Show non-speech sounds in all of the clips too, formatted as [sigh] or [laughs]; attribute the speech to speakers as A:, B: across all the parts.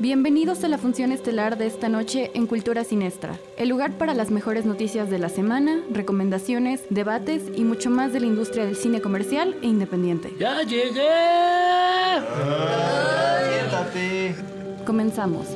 A: Bienvenidos a la función estelar de esta noche en Cultura Sinestra, el lugar para las mejores noticias de la semana, recomendaciones, debates y mucho más de la industria del cine comercial e independiente.
B: ¡Ya llegué!
C: Siéntate.
A: Comenzamos.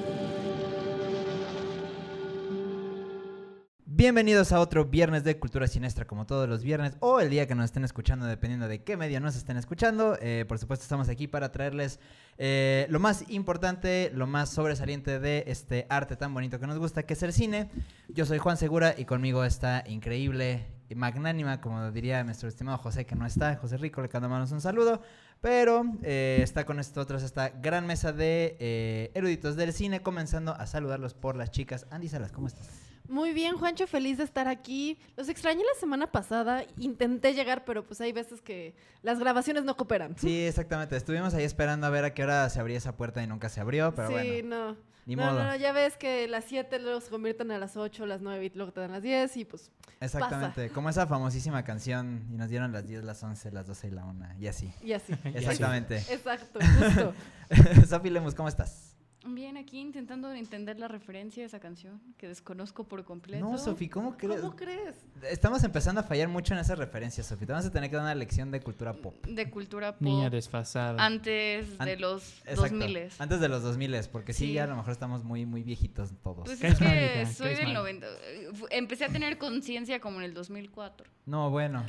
D: Bienvenidos a otro viernes de Cultura Sinestra, como todos los viernes, o el día que nos estén escuchando, dependiendo de qué medio nos estén escuchando. Eh, por supuesto, estamos aquí para traerles eh, lo más importante, lo más sobresaliente de este arte tan bonito que nos gusta, que es el cine. Yo soy Juan Segura y conmigo está increíble y magnánima, como diría nuestro estimado José, que no está, José Rico, le mandamos un saludo. Pero eh, está con nosotros esta gran mesa de eruditos del cine, comenzando a saludarlos por las chicas. Andy Salas, ¿cómo estás?
E: Muy bien, Juancho, feliz de estar aquí. Los extrañé la semana pasada, intenté llegar, pero pues hay veces que las grabaciones no cooperan.
D: Sí, exactamente. Estuvimos ahí esperando a ver a qué hora se abría esa puerta y nunca se abrió, pero
E: sí,
D: bueno.
E: no.
D: Ni
E: no,
D: modo.
E: no, no, ya ves que las 7 luego se convierten a las 8, las 9 y luego te dan las 10 y pues
D: Exactamente. Como esa famosísima canción y nos dieron las 10, las 11, las 12 y la 1 y así.
E: y así. [laughs]
D: Exactamente. [laughs]
E: Exacto, justo. [laughs]
D: Sofi Lemus, ¿cómo estás?
A: Bien, aquí intentando entender la referencia de esa canción que desconozco por completo.
D: No, Sofi, ¿cómo crees?
E: ¿Cómo crees?
D: Estamos empezando a fallar mucho en esas referencias, Sofi. Te vamos a tener que dar una lección de cultura pop.
A: De cultura pop.
F: Niña desfasada.
A: Antes de los
D: Exacto.
A: 2000
D: Antes de los 2000, porque sí,
A: Sí.
D: ya a lo mejor estamos muy, muy viejitos todos.
A: Pues
F: ¿Qué
A: es
F: es mal,
A: que
F: hija?
A: soy
F: ¿Qué es
A: del
F: mal?
A: 90. eh, fu- Empecé a tener conciencia como en el 2004.
D: No, bueno.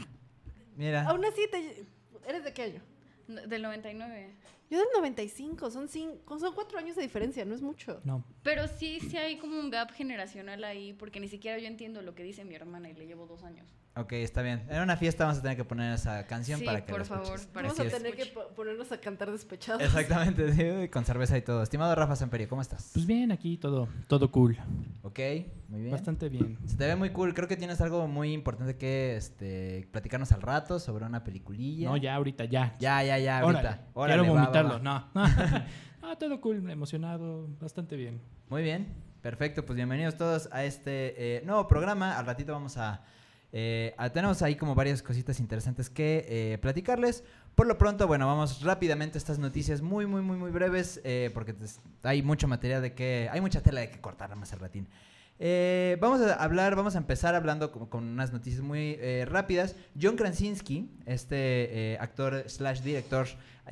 D: Mira.
E: Aún así, te... ¿eres de qué año?
A: Del 99.
E: Yo del 95, son, cinco, son cuatro años de diferencia, no es mucho.
F: No.
A: Pero sí, sí hay como un gap generacional ahí, porque ni siquiera yo entiendo lo que dice mi hermana y le llevo dos años.
D: Ok, está bien. En una fiesta vamos a tener que poner esa canción
A: Sí,
D: para que
A: por
D: la
A: favor,
D: escuches.
A: para
E: Vamos
D: Así
E: a
D: es.
E: tener que
A: escuche.
E: ponernos a cantar despechados.
D: Exactamente, sí, con cerveza y todo. Estimado Rafa Samperio, ¿cómo estás?
F: Pues bien, aquí todo, todo cool.
D: Ok, muy bien.
F: Bastante bien.
D: Se te ve muy cool. Creo que tienes algo muy importante que este, platicarnos al rato sobre una peliculilla.
F: No, ya ahorita, ya.
D: Ya, ya, ya,
F: Órale,
D: ahorita. Órale,
F: Quiero
D: va, va,
F: vomitarlo,
D: va.
F: no. ah, [laughs] [laughs] todo cool, emocionado, bastante bien.
D: Muy bien, perfecto. Pues bienvenidos todos a este eh, nuevo programa. Al ratito vamos a, eh, a- Tenemos ahí como varias cositas interesantes que eh, platicarles. Por lo pronto, bueno, vamos rápidamente a estas noticias muy, muy, muy, muy breves. eh, porque hay mucho material de que... Hay mucha tela de que cortar más al ratín. Eh, vamos a hablar, vamos a empezar hablando con, unas noticias muy rápidas. John Krasinski, este actor slash director,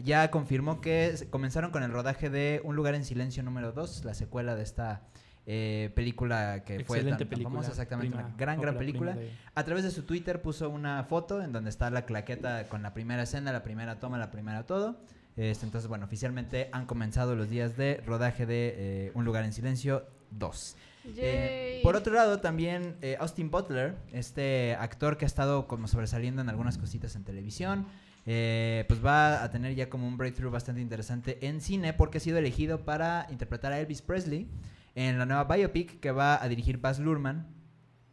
D: ya confirmó que comenzaron con el rodaje de Un lugar en silencio número 2, la secuela de esta eh, película que fue tan,
F: Excelente
D: tan
F: película.
D: famosa, exactamente,
F: prima,
D: una gran, gran película.
F: de-
D: A través de su Twitter puso una foto en donde está la claqueta con la primera escena, la primera toma, la primera todo. Este, entonces, bueno, oficialmente han comenzado los días de rodaje de eh, Un lugar en silencio 2. Eh, por otro lado, también eh, Austin Butler, este actor que ha estado como sobresaliendo en algunas cositas en televisión, eh, pues va a tener ya como un breakthrough bastante interesante en cine porque ha sido elegido para interpretar a Elvis Presley en la nueva biopic que va a dirigir Baz Luhrmann.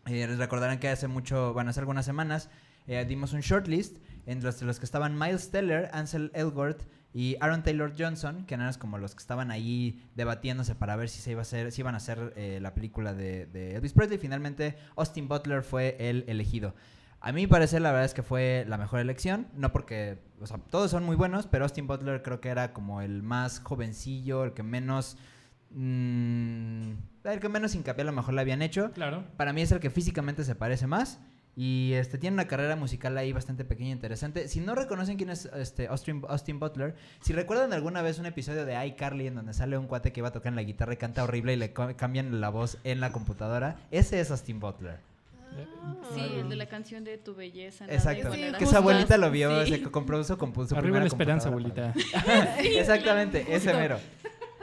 D: Eh, les recordarán que hace mucho, bueno, hace algunas semanas eh, dimos un shortlist entre los, que estaban Miles Teller, Ansel Elgort y Aaron Taylor Johnson, que eran como los que estaban ahí debatiéndose para ver si se iba a hacer, si iban a hacer eh, la película de, de Elvis Presley. Finalmente, Austin Butler fue el elegido. A mi parecer, la verdad es que fue la mejor elección. No porque, o sea, todos son muy buenos, pero Austin Butler creo que era como el más jovencillo, el que menos. Mm, el que menos hincapié a lo mejor le habían hecho.
F: Claro.
D: Para mí es el que físicamente se parece más. Y este tiene una carrera musical ahí bastante pequeña e interesante. Si no reconocen quién es este Austin, Austin Butler, si recuerdan alguna vez un episodio de iCarly en donde sale un cuate que iba a tocar en la guitarra y canta horrible y le cambian la voz en la computadora, ese es Austin Butler.
A: Sí, el de la canción de Tu belleza.
D: Exacto.
E: Sí,
D: que su abuelita lo vio,
A: Sí.
D: se compró su, compu- su
F: Arriba
D: primera
F: la esperanza, abuelita. [laughs]
D: Exactamente, ese mero.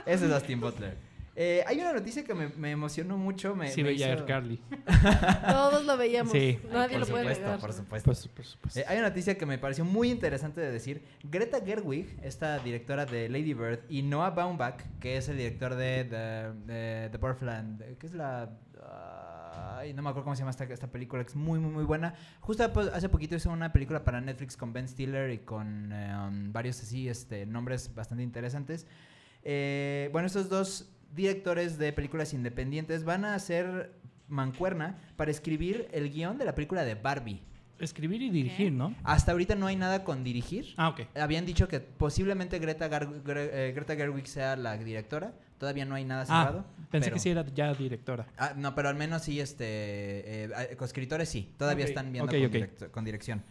D: Ese es Austin Butler. Eh, hay una noticia que me, me emocionó mucho. Me,
F: sí,
D: me
F: veía
D: hizo-
F: a Carly. [laughs]
E: Todos lo veíamos.
F: Sí.
E: Nadie
D: por
E: lo puede
D: supuesto,
E: negar.
D: por supuesto.
F: Pues, por supuesto.
D: Eh, hay una noticia que me pareció muy interesante de decir. Greta Gerwig, esta directora de Lady Bird, y Noah Baumbach, que es el director de The, de, The Borderland, ¿qué es la...? Ay, no me acuerdo cómo se llama esta, esta película, que es muy, muy, muy buena. Justo hace poquito hizo una película para Netflix con Ben Stiller y con eh, um, varios así, este, nombres bastante interesantes. Eh, bueno, estos dos directores de películas independientes van a hacer mancuerna para escribir el guion de la película de Barbie.
F: Escribir y dirigir, ¿no?
D: Hasta ahorita no hay nada con dirigir.
F: Ah, ok.
D: Habían dicho que posiblemente Greta, Gar- Gre- eh, Greta Gerwig sea la directora. Todavía no hay nada
F: Ah,
D: cerrado.
F: pensé
D: pero-
F: que sí era ya directora.
D: Ah, no, pero al menos sí, este, eh, coescritores sí, todavía están viendo con,
F: ok.
D: direct- con dirección.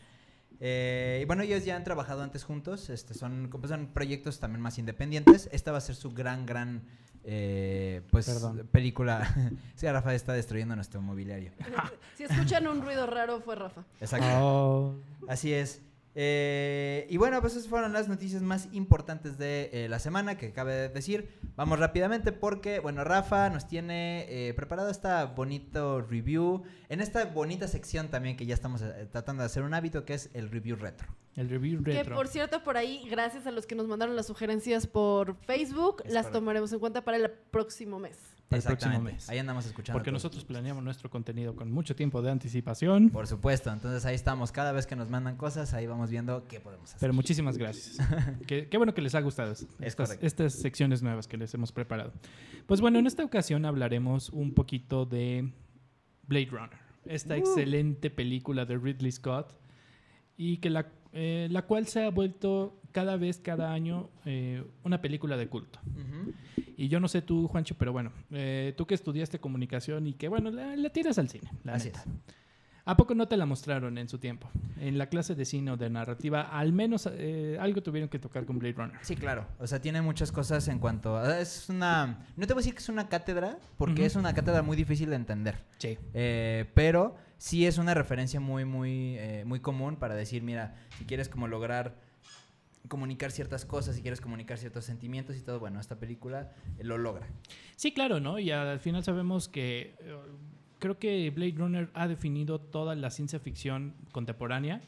D: Eh, y bueno, ellos ya han trabajado antes juntos, este, son, como son proyectos también más independientes. Esta va a ser su gran, gran, eh, pues,
F: Perdón.
D: película. [laughs] sí, Rafa está destruyendo nuestro mobiliario. [laughs]
E: Si escuchan un ruido raro, fue Rafa.
D: Exacto.
F: Oh,
D: Así es. Eh, y bueno, pues esas fueron las noticias más importantes de eh, la semana que cabe de decir. Vamos rápidamente porque, bueno, Rafa nos tiene eh, preparado esta bonito review. En esta bonita sección también que ya estamos eh, tratando de hacer un hábito que es el review retro.
F: el review
E: Que
F: retro.
E: por cierto, por ahí, gracias a los que nos mandaron las sugerencias por Facebook,
D: Es
E: las
D: correcto.
E: tomaremos en cuenta para el próximo mes.
F: Para el próximo
D: Exactamente.
F: mes.
D: Ahí andamos escuchando.
F: Porque nosotros planeamos nuestro contenido con mucho tiempo de anticipación.
D: Por supuesto, entonces ahí estamos. Cada vez que nos mandan cosas, ahí vamos viendo qué podemos hacer.
F: Pero muchísimas gracias. [laughs] qué, qué bueno que les ha gustado es-
D: Es
F: estas,
D: correcto.
F: estas secciones nuevas que les hemos preparado. Pues bueno, en esta ocasión hablaremos un poquito de Blade Runner, esta excelente película de Ridley Scott y que la, eh, la cual se ha vuelto cada vez, cada año, eh, una película de culto. Y yo no sé tú, Juancho, pero bueno, eh, tú que estudiaste comunicación y que bueno, la, la tiras al cine, la
D: Así
F: neta.
D: es.
F: ¿A poco no te la mostraron en su tiempo? En la clase de cine o de narrativa, al menos eh, algo tuvieron que tocar con Blade Runner.
D: Sí, claro. O sea, tiene muchas cosas en cuanto a... Es una... No te voy a decir que es una cátedra, porque es una cátedra muy difícil de entender.
F: Sí.
D: Eh, pero sí es una referencia muy, muy, eh, muy común para decir, mira, si quieres como lograr comunicar ciertas cosas, si quieres comunicar ciertos sentimientos y todo, bueno, esta película eh, lo logra.
F: Sí, claro, ¿no? Y al final sabemos que eh, creo que Blade Runner ha definido toda la ciencia ficción contemporánea.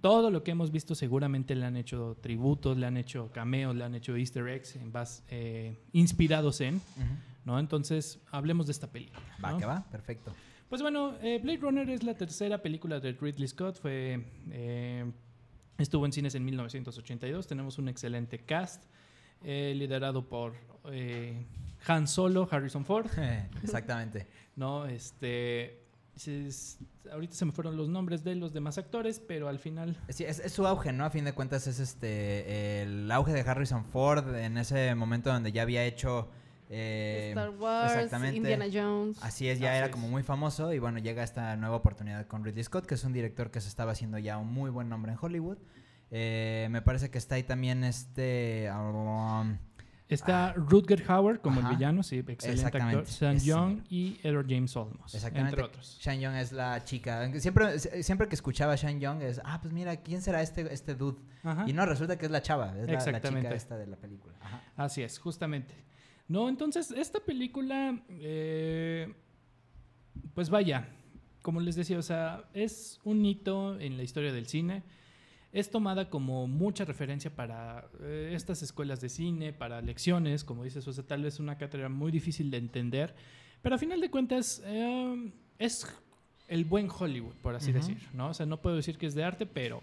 F: Todo lo que hemos visto seguramente le han hecho tributos, le han hecho cameos, le han hecho easter eggs en bas- eh, inspirados en. ¿no? Entonces, hablemos de esta película.
D: Va,
F: ¿no?
D: que va, perfecto.
F: Pues bueno, eh, Blade Runner es la tercera película de Ridley Scott. Fue, eh, estuvo en cines en 1982. Tenemos un excelente cast, eh, liderado por Han Solo, Harrison Ford. [laughs]
D: Exactamente.
F: ¿no? Este, es- ahorita se me fueron los nombres de los demás actores, pero al final...
D: Sí, es, es su auge, ¿no? A fin de cuentas es este el auge de Harrison Ford en ese momento donde ya había hecho eh,
E: Star Wars,
D: exactamente.
E: Indiana Jones.
D: Así es, ya
F: Así
D: era
F: es.
D: como muy famoso y bueno, llega esta nueva oportunidad con Ridley Scott, que es un director que se estaba haciendo ya un muy buen nombre en Hollywood. Eh, me parece que está ahí también este... um,
F: Está Rutger Hauer como
D: Ajá.
F: el villano, sí, excelente actor.
D: Exactamente,
F: Sean Young y Edward James Olmos,
D: exactamente.
F: entre otros.
D: Sean Young es la chica. Siempre, siempre que escuchaba a Sean Young es, ah, pues mira, ¿quién será este, este dude?
F: Ajá.
D: Y no, resulta que es la chava, es la- chica esta de la película. Ajá.
F: Así es, justamente. No, entonces, esta película, eh, pues vaya, como les decía, o sea, es un hito en la historia del cine. Es tomada como mucha referencia para eh, estas escuelas de cine, para lecciones, como dices, o sea, tal vez una cátedra muy difícil de entender, pero a final de cuentas eh, es el buen Hollywood, por así
D: Ujú.
F: decir, ¿no? O sea, no puedo decir que es de arte, pero...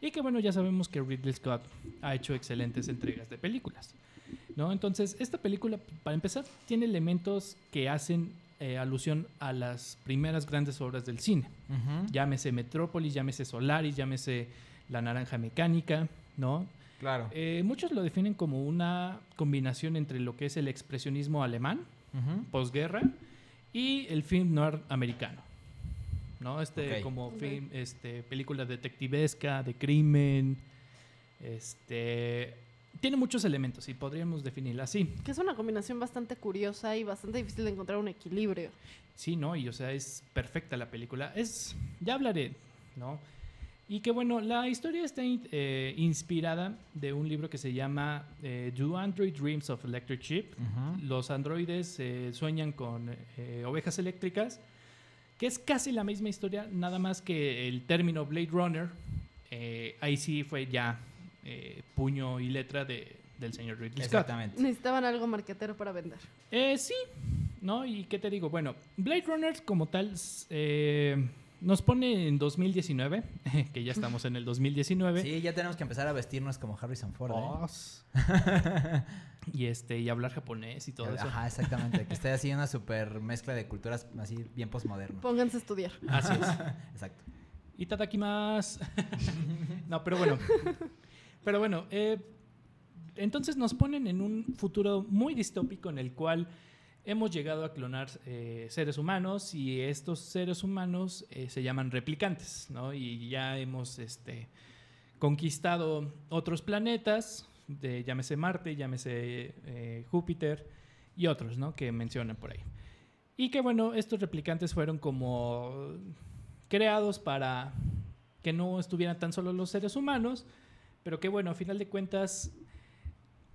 F: Y que bueno, ya sabemos que Ridley Scott ha hecho excelentes entregas de películas. ¿No? Entonces, esta película, para empezar, tiene elementos que hacen eh, alusión a las primeras grandes obras del cine. Llámese Metrópolis, llámese Solaris, llámese La Naranja Mecánica, ¿no?
D: Claro.
F: Eh, muchos lo definen como una combinación entre lo que es el expresionismo alemán,
D: Ujú.
F: posguerra, y el film noir americano. ¿No? Este, como film, este, película detectivesca, de crimen. Este. Tiene muchos elementos y podríamos definirla así.
E: Que es una combinación bastante curiosa y bastante difícil de encontrar un equilibrio.
F: Sí, ¿no? Y o sea, es perfecta la película. Es. Ya hablaré, ¿no? Y que bueno, la historia está in- eh, inspirada de un libro que se llama eh, Do Android Dreams of Electric Sheep?
D: Ujú.
F: Los androides eh, sueñan con eh, ovejas eléctricas, que es casi la misma historia, nada más que el término Blade Runner, eh, ahí sí fue ya eh, puño y letra de, del señor Ridley Scott.
D: Exactamente.
E: Necesitaban algo marquetero para vender.
F: Eh, sí, ¿no? Y qué te digo, bueno, Blade Runner como tal eh, nos pone en 2019, [laughs] que ya estamos en el 2019,
D: Sí, ya tenemos que empezar a vestirnos como Harrison Ford. ¿eh? [laughs]
F: y este y hablar japonés y todo eso.
D: Ajá, exactamente. Que esté así una [laughs] super mezcla de culturas así bien postmoderno.
E: Pónganse a estudiar.
F: Así es.
D: Exacto.
F: Itadakimasu. no, pero bueno. Pero bueno, eh, entonces nos ponen en un futuro muy distópico en el cual hemos llegado a clonar eh, seres humanos y estos seres humanos eh, se llaman replicantes, ¿no? Y ya hemos este, conquistado otros planetas, llámese Marte, llámese Júpiter y otros, ¿no? Que mencionan por ahí. Y que bueno, estos replicantes fueron como creados para que no estuvieran tan solo los seres humanos, pero que bueno, a final de cuentas,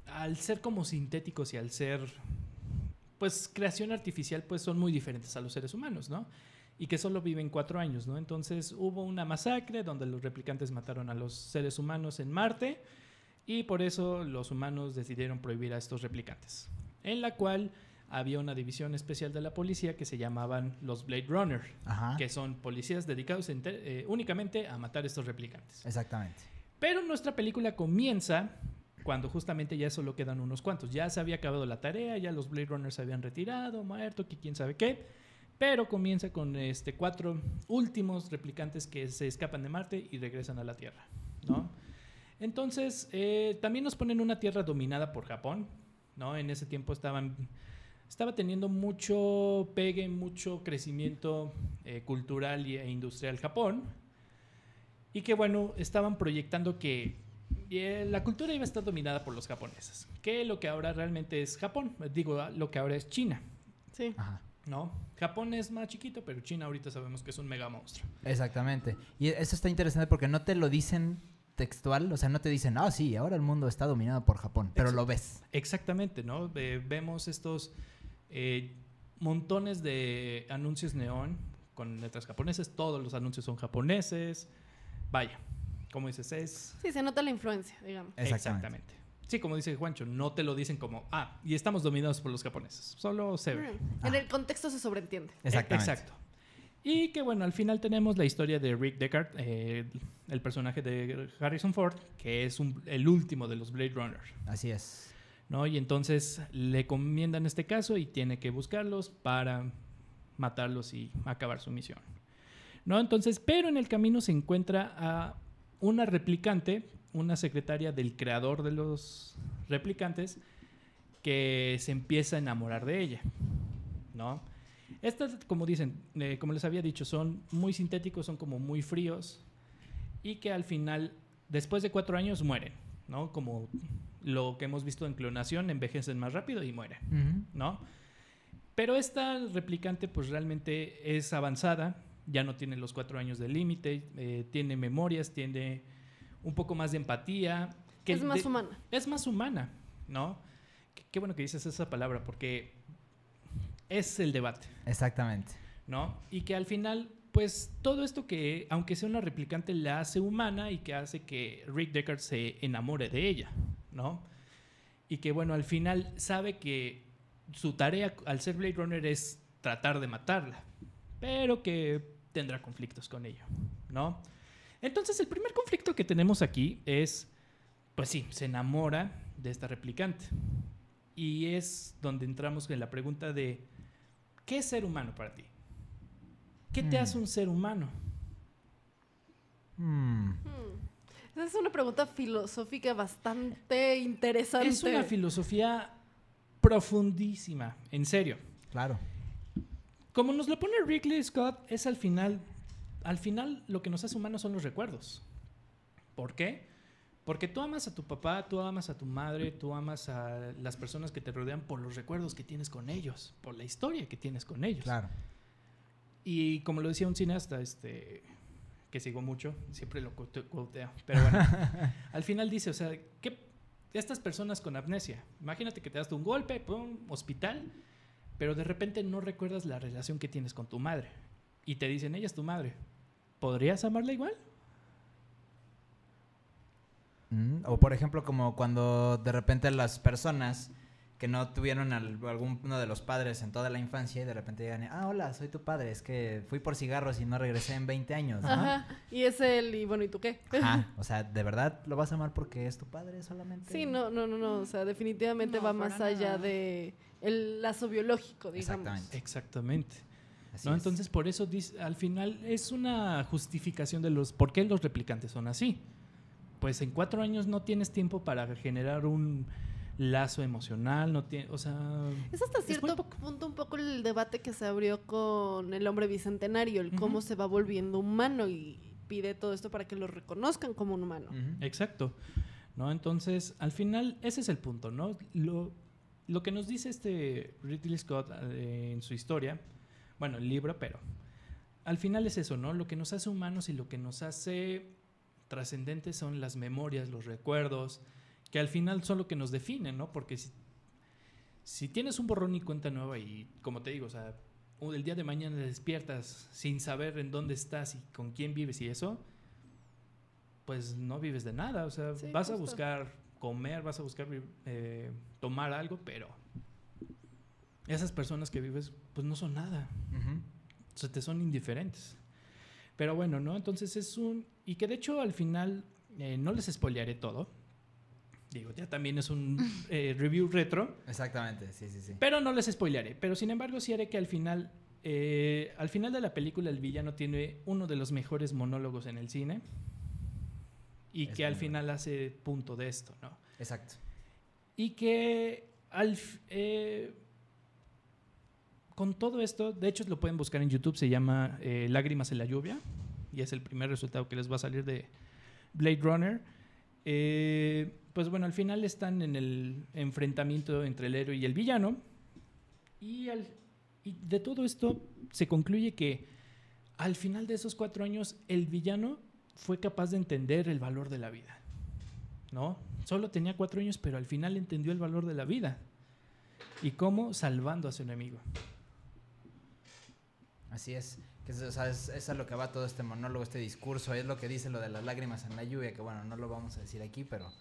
F: al ser como sintéticos y al ser, pues, creación artificial, pues son muy diferentes a los seres humanos, ¿no? Y que solo viven cuatro años, ¿no? Entonces hubo una masacre donde los replicantes mataron a los seres humanos en Marte y por eso los humanos decidieron prohibir a estos replicantes, en la cual había una división especial de la policía que se llamaban los Blade Runner,
D: Ajá.
F: que son policías dedicados eh, únicamente a matar estos replicantes.
D: Exactamente.
F: Pero nuestra película comienza cuando justamente ya solo quedan unos cuantos. Ya se había acabado la tarea, ya los Blade Runners se habían retirado, muerto, que quién sabe qué. Pero comienza con este cuatro últimos replicantes que se escapan de Marte y regresan a la Tierra, ¿no? Entonces, eh, también nos ponen una Tierra dominada por Japón, ¿no? En ese tiempo estaban estaba teniendo mucho pegue, mucho crecimiento eh, cultural e industrial Japón. Y que bueno, estaban proyectando que eh, la cultura iba a estar dominada por los japoneses. Que lo que ahora realmente es Japón, digo, lo que ahora es China,
E: Sí.
D: Ajá.
F: ¿no? Japón es más chiquito, pero China ahorita sabemos que es un mega monstruo.
D: Exactamente. Y eso está interesante porque no te lo dicen textual, o sea, no te dicen, ah, sí, ahora el mundo está dominado por Japón, pero
F: Exacto.
D: lo ves.
F: Exactamente, ¿no? Ve- vemos estos eh, montones de anuncios neón con letras japonesas, todos los anuncios son japoneses. Vaya, como dices, es
E: Sí, se nota la influencia, digamos.
D: Exactamente.
F: Sí, como dice Juancho, no te lo dicen como, ah, y estamos dominados por los japoneses. Solo se ve.
E: Mm. En el contexto se sobreentiende.
D: Exactamente.
F: Exacto. Y que bueno, al final tenemos la historia de Rick Deckard, eh, el personaje de Harrison Ford, que es un- el último de los Blade Runner.
D: Así es.
F: ¿no? Y entonces le comiendan este caso y tiene que buscarlos para matarlos y acabar su misión. ¿No? Entonces, pero en el camino se encuentra a una replicante, una secretaria del creador de los replicantes, que se empieza a enamorar de ella, ¿no? Estas, como dicen, eh, como les había dicho, son muy sintéticos, son como muy fríos y que al final, después de cuatro años, mueren, ¿no? Como lo que hemos visto en clonación, envejecen más rápido y mueren. ¿no? Pero esta replicante pues realmente es avanzada, ya no tiene los cuatro años de límite, eh, tiene memorias, tiene un poco más de empatía. que
E: es más
F: de-
E: humana.
F: es más humana, ¿no? Qué, qué bueno que dices esa palabra porque es el debate,
D: Exactamente.
F: ¿no? Y que al final, pues todo esto que, aunque sea una replicante, la hace humana y que hace que Rick Deckard se enamore de ella, ¿no? Y que bueno, al final sabe que su tarea al ser Blade Runner es tratar de matarla, pero que tendrá conflictos con ello, ¿no? Entonces el primer conflicto que tenemos aquí es, pues sí, se enamora de esta replicante. Y es donde entramos en la pregunta de, ¿qué es ser humano para ti? ¿Qué te
D: Mm.
F: hace un ser humano?
D: Mm.
E: Hmm. Esa es una pregunta filosófica bastante interesante.
F: Es una filosofía profundísima, en serio.
D: Claro.
F: Como nos lo pone Ridley Scott, es al final, al final lo que nos hace humanos son los recuerdos. ¿Por qué? Porque tú amas a tu papá, tú amas a tu madre, tú amas a las personas que te rodean por los recuerdos que tienes con ellos, por la historia que tienes con ellos.
D: Claro.
F: Y como lo decía un cineasta, este, que sigo mucho, siempre lo quote- quoteo, pero bueno, [laughs] al final dice, o sea, que estas personas con amnesia, imagínate que te das un golpe, pum, hospital, pero de repente no recuerdas la relación que tienes con tu madre y te dicen, ella es tu madre, ¿podrías amarla igual?
D: Mm, O por ejemplo, como cuando de repente las personas que no tuvieron al- alguno de los padres en toda la infancia y de repente llegan y, ah, hola, soy tu padre, es que fui por cigarros y no regresé en 20 años. ¿no?
E: Ajá. Y es él, y bueno, ¿y tú qué?
D: Ajá, [laughs] o sea, ¿de verdad lo vas a amar porque es tu padre solamente?
E: Sí, no, no, no, no. O sea, definitivamente
A: No,
E: va más allá
A: nada.
E: de el lazo biológico, digamos.
D: Exactamente.
F: ¿no?
D: es.
F: Entonces, por eso dice- al final es una justificación de los por qué los replicantes son así. Pues en cuatro años no tienes tiempo para generar un lazo emocional, no tiene, o sea,
E: Es hasta cierto punto un poco el debate que se abrió con el hombre bicentenario, el cómo se va volviendo humano y pide todo esto para que lo reconozcan como un humano.
F: Exacto. ¿No? Entonces, al final, ese es el punto, ¿no? Lo, lo que nos dice este Ridley Scott eh, en su historia, bueno, el libro, pero al final es eso, ¿no? Lo que nos hace humanos y lo que nos hace trascendentes son las memorias, los recuerdos, que al final son lo que nos definen, ¿no? Porque si, si tienes un borrón y cuenta nueva y, como te digo, o sea, el día de mañana despiertas sin saber en dónde estás y con quién vives y eso, pues no vives de nada. O sea,
E: Sí,
F: vas a buscar comer, vas a buscar eh, tomar algo, pero esas personas que vives, pues no son nada.
D: Ujú.
F: O sea, te son indiferentes. Pero bueno, ¿no? Entonces es un... Y que de hecho al final, eh, no les spoilearé todo. Digo, ya también es un [laughs] eh, review retro.
D: Exactamente, sí, sí, sí.
F: Pero no les spoilearé. Pero sin embargo, sí haré que al final, eh, al final de la película, el villano tiene uno de los mejores monólogos en el cine. Y
D: Es
F: que al final hace punto de esto, ¿no?
D: Exacto.
F: Y que al, eh, con todo esto, de hecho lo pueden buscar en YouTube, se llama eh, Lágrimas en la lluvia, y es el primer resultado que les va a salir de Blade Runner. Eh, pues bueno, al final están en el enfrentamiento entre el héroe y el villano, y, al- y de todo esto se concluye que al final de esos cuatro años el villano fue capaz de entender el valor de la vida. ¿no? Solo tenía cuatro años, pero al final entendió el valor de la vida. ¿Y cómo? Salvando a su enemigo.
D: Así es. Que es, o sea, es, es a lo que va todo este monólogo, este discurso. Es lo que dice lo de las lágrimas en la lluvia, que bueno, no lo vamos a decir aquí, pero,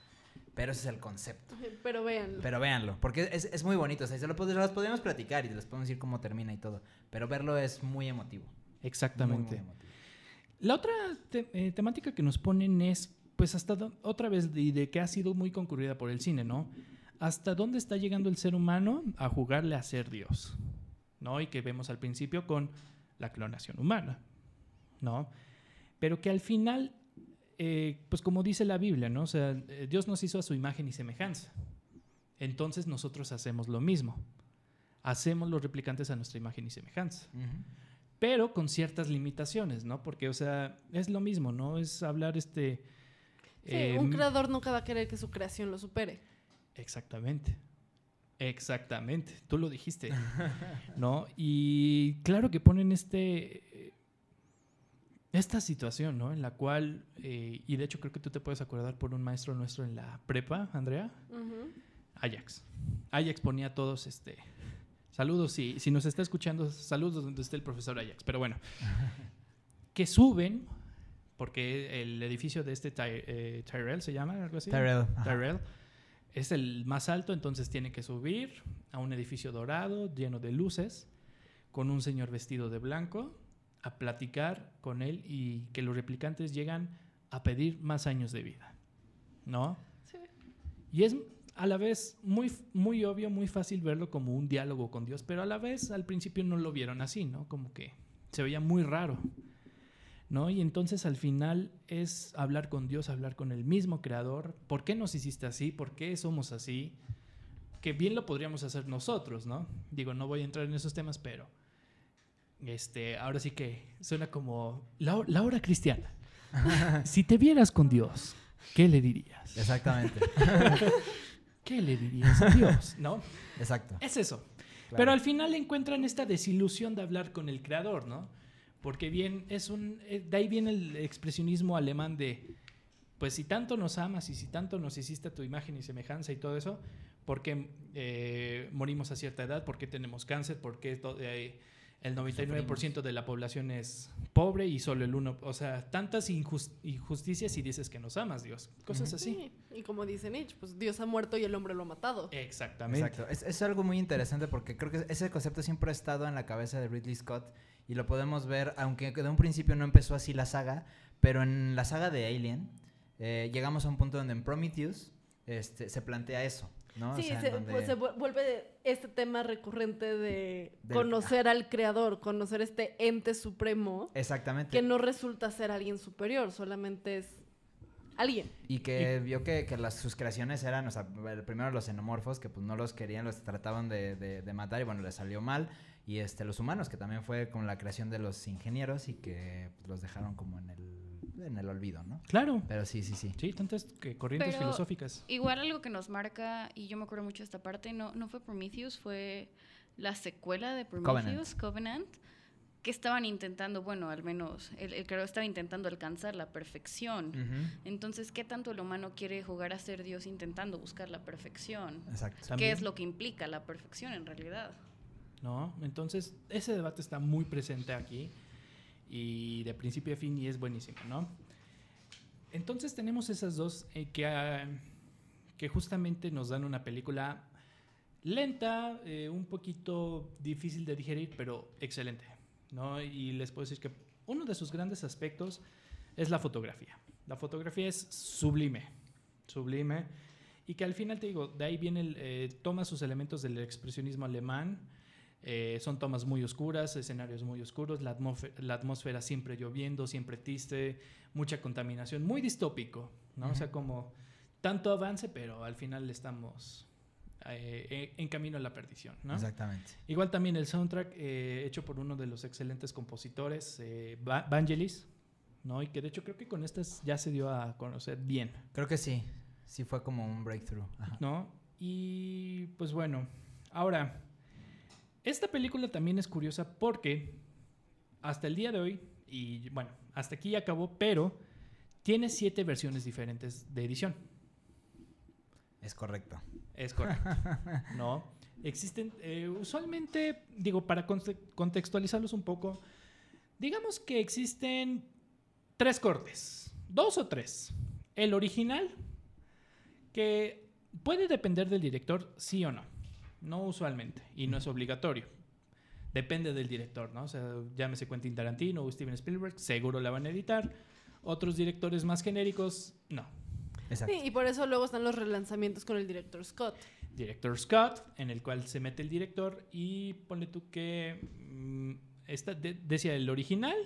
D: pero ese es el concepto.
E: Pero véanlo.
D: Pero véanlo, porque es, es muy bonito. O sea, se lo, los podemos platicar y les podemos decir cómo termina y todo. Pero verlo es muy emotivo. Muy,
F: Exactamente.
D: muy emotivo.
F: La otra eh, temática que nos ponen es, pues hasta otra vez, de, de que ha sido muy concurrida por el cine, ¿no? ¿Hasta dónde está llegando el ser humano a jugarle a ser Dios? ¿No? Y que vemos al principio con la clonación humana, ¿no? Pero que al final, eh, pues como dice la Biblia, ¿no? O sea, eh, Dios nos hizo a su imagen y semejanza. Entonces nosotros hacemos lo mismo. Hacemos los replicantes a nuestra imagen y semejanza
D: Ujú.
F: Pero con ciertas limitaciones, ¿no? Porque, o sea, es lo mismo, ¿no? Es hablar este...
E: Sí,
F: eh,
E: un creador nunca va a querer que su creación lo supere.
F: Exactamente. Exactamente. Tú lo dijiste, [laughs] ¿no? Y claro que ponen este... eh, Esta situación, ¿no? En la cual, eh, y de hecho creo que tú te puedes acordar por un maestro nuestro en la prepa, Andrea,
E: Ujú.
F: Ajax. Ajax ponía a todos, este... Saludos, si, si nos está escuchando, saludos donde esté el profesor Ajax. Pero bueno, [laughs] que suben, porque el edificio de este Ty- eh, Tyrell se llama, algo así.
D: Tyrell.
F: Tyrell. Es el más alto, entonces tiene que subir a un edificio dorado, lleno de luces, con un señor vestido de blanco, a platicar con él y que los replicantes llegan a pedir más años de vida. ¿No?
E: Sí.
F: Y es a la vez muy, muy obvio, muy fácil verlo como un diálogo con Dios, pero a la vez al principio no lo vieron así, ¿no? Como que se veía muy raro, ¿no? Y entonces al final es hablar con Dios, hablar con el mismo creador. ¿Por qué nos hiciste así? ¿Por qué somos así? Que bien lo podríamos hacer nosotros, ¿no? Digo, no voy a entrar en esos temas, pero este, ahora sí que suena como la, la hora cristiana. [laughs] si te vieras con Dios, ¿qué le dirías?
D: Exactamente. [laughs]
F: ¿Qué le dirías a Dios? ¿No?
D: Exacto.
F: Es eso.
D: Claro.
F: Pero al final encuentran esta desilusión de hablar con el creador, ¿no? Porque bien, es un. eh, De ahí viene el expresionismo alemán de. Pues si tanto nos amas y si tanto nos hiciste a tu imagen y semejanza y todo eso, ¿por qué eh, morimos a cierta edad? ¿Por qué tenemos cáncer? ¿Por qué eh, el 99% de la población es pobre y solo el 1%. O sea, tantas injus- injusticias y dices que nos amas, Dios. Cosas así.
E: Sí, Y como dice Nietzsche, pues Dios ha muerto y el hombre lo ha matado.
F: Exactamente.
D: Exacto. Es, es algo muy interesante porque creo que ese concepto siempre ha estado en la cabeza de Ridley Scott y lo podemos ver, aunque de un principio no empezó así la saga, pero en la saga de Alien eh, llegamos a un punto donde en Prometheus este, se plantea eso, ¿no? O
E: Sí,
D: sea,
E: se,
D: donde-
E: pues, se vuelve este tema recurrente de conocer al creador, conocer este ente supremo
D: Exactamente.
E: que no resulta ser alguien superior, solamente es alguien.
D: Y que vio que, que las, sus creaciones eran, o sea, primero los xenomorfos, que pues no los querían, los trataban de, de- de matar y bueno, les salió mal. Y este, los humanos, que también fue con la creación de los ingenieros y que pues, los dejaron como en el, en el olvido, ¿no?
F: Claro.
D: Pero sí, sí, sí.
F: Sí, tantas que corrientes
A: Pero-
F: filosóficas.
A: Igual algo que nos marca, y yo me acuerdo mucho de esta parte, no, no fue Prometheus, fue la secuela de Prometheus, Covenant, que estaban intentando, bueno, al menos el, el creador estaba intentando alcanzar la perfección. Entonces, ¿qué tanto el humano quiere jugar a ser Dios intentando buscar la perfección?
D: Exacto.
A: ¿Qué
F: También.
A: es lo que implica la perfección en realidad?
F: ¿no? Entonces, ese debate está muy presente aquí y de principio a fin y es buenísimo, ¿no? Entonces tenemos esas dos eh, que, ah, que justamente nos dan una película lenta, eh, un poquito difícil de digerir, pero excelente, ¿no? Y les puedo decir que uno de sus grandes aspectos es la fotografía. La fotografía es sublime, sublime. Y que al final te digo, de ahí viene, el, eh, toma sus elementos del expresionismo alemán. Eh, son tomas muy oscuras, escenarios muy oscuros, la, atmósfera, la atmósfera siempre lloviendo, siempre triste, mucha contaminación, muy distópico, ¿no? O sea, como tanto avance, pero al final estamos eh, en- camino a la perdición, ¿no?
D: Exactamente.
F: Igual también el soundtrack eh, hecho por uno de los excelentes compositores, eh, Va- Vangelis, ¿no? Y que de hecho creo que con estas ya se dio a conocer bien,
D: Creo que sí. Sí fue como un breakthrough. Ajá.
F: ¿no? Y pues bueno, ahora, esta película también es curiosa porque hasta el día de hoy, y bueno, hasta aquí ya acabó, pero tiene siete versiones diferentes de edición.
D: Es correcto.
F: Es correcto. [laughs] ¿No? Existen, eh, usualmente, digo, para conte- contextualizarlos un poco, digamos que existen tres cortes, dos o tres. El original, que puede depender del director, sí o no. No usualmente, y no es obligatorio. Depende del director, ¿no? O sea, llámese Quentin Tarantino o Steven Spielberg, seguro la van a editar. Otros directores más genéricos, no.
D: Exacto.
E: Sí, y por eso luego están los relanzamientos con el director Scott.
F: Director Scott, en el cual se mete el director y ponle tú que mm, esta de- decía el original,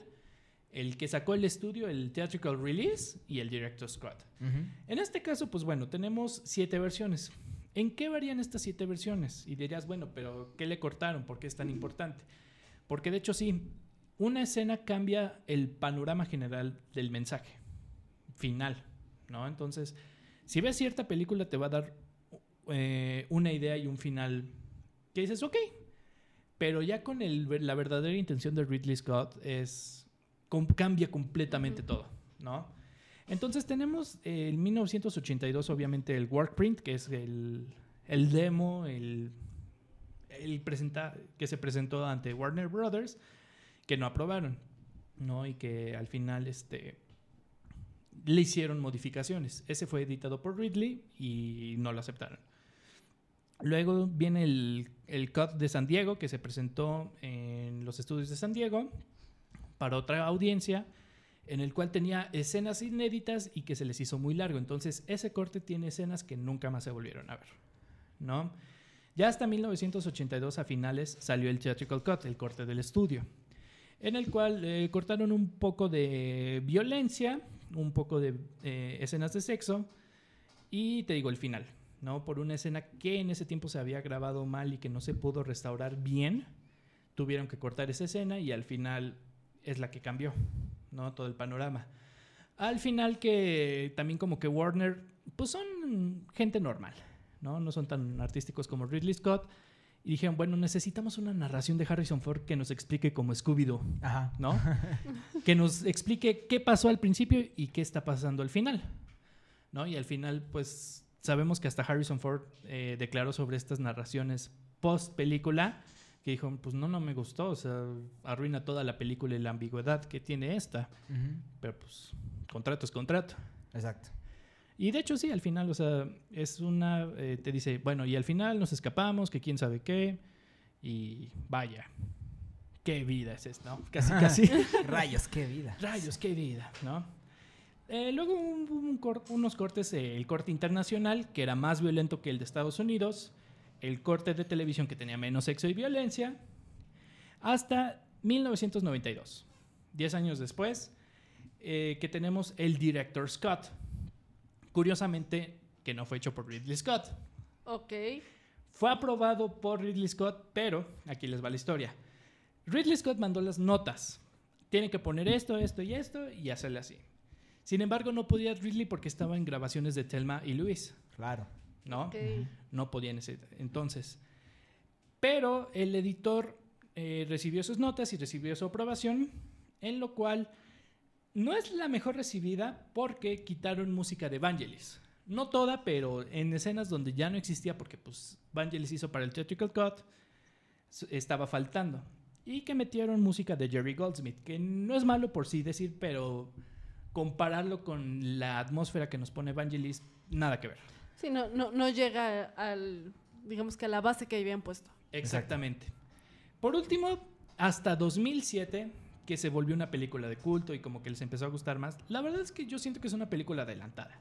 F: el que sacó el estudio, el theatrical release y el director Scott. En este caso, pues bueno, tenemos siete versiones. ¿En qué varían estas siete versiones? Y dirías, bueno, pero ¿qué le cortaron? ¿Por qué es tan importante? Porque de hecho sí, una escena cambia el panorama general del mensaje final, ¿no? Entonces, si ves cierta película te va a dar eh, una idea y un final que dices, ok, pero ya con el- la verdadera intención de Ridley Scott es com- cambia completamente todo, ¿no? Entonces tenemos eh, en 1982 obviamente el Workprint, que es el, demo, el, el presenta, que se presentó ante Warner Brothers, que no aprobaron, ¿no? Y que al final este, le hicieron modificaciones. Ese fue editado por Ridley y no lo aceptaron. Luego viene el, el cut de San Diego, que se presentó en los estudios de San Diego para otra audiencia, en el cual tenía escenas inéditas y que se les hizo muy largo. Entonces, ese corte tiene escenas que nunca más se volvieron a ver, ¿no? Ya hasta 1982 a finales salió el theatrical cut, el corte del estudio, en el cual eh, cortaron un poco de violencia, un poco de eh, escenas de sexo y te digo el final, ¿no? Por una escena que en ese tiempo se había grabado mal y que no se pudo restaurar bien, tuvieron que cortar esa escena y al final es la que cambió, ¿no? Todo el panorama. Al final que también como que Warner, pues son gente normal, ¿no? No son tan artísticos como Ridley Scott. Y dijeron, bueno, necesitamos una narración de Harrison Ford que nos explique como Scooby-Doo. ¿no? [laughs] que nos explique qué pasó al principio y qué está pasando al final, ¿no? Y al final, pues, sabemos que hasta Harrison Ford eh, declaró sobre estas narraciones post película que dijo, pues no, no me gustó, o sea, arruina toda la película y la ambigüedad que tiene esta.
D: Ujú,
F: Pero pues, contrato es contrato.
D: Exacto.
F: Y de hecho sí, al final, o sea, es una, eh, te dice, bueno, y al final nos escapamos, que quién sabe qué, y vaya, qué vida es esta, ¿no? Casi, casi. [laughs]
D: Rayos, qué vida.
F: Rayos, qué vida, ¿no? Eh, luego un- un cor- unos cortes, eh, el corte internacional, que era más violento que el de Estados Unidos, el corte de televisión que tenía menos sexo y violencia, hasta 1992, 10 años después, eh, que tenemos el Director Scott. Curiosamente, que no fue hecho por Ridley Scott.
E: Ok.
F: Fue aprobado por Ridley Scott, pero aquí les va la historia. Ridley Scott mandó las notas. Tienen que poner esto, esto y esto y hacerle así. Sin embargo, no podía Ridley porque estaba en grabaciones de Thelma y Luis,
D: Claro.
F: ¿No?
E: Ok.
F: No podía en ese entonces. Pero el editor eh, recibió sus notas y recibió su aprobación, en lo cual no es la mejor recibida porque quitaron música de Vangelis. No toda, pero en escenas donde ya no existía porque pues Vangelis hizo para el Theatrical Cut, estaba faltando. Y que metieron música de Jerry Goldsmith, que no es malo por sí decir, pero compararlo con la atmósfera que nos pone Vangelis, nada que ver.
E: Sí, no, no, no llega al, digamos que a la base que habían puesto.
F: Exactamente. Por último, hasta 2007, que se volvió una película de culto y como que les empezó a gustar más, la verdad es que yo siento que es una película adelantada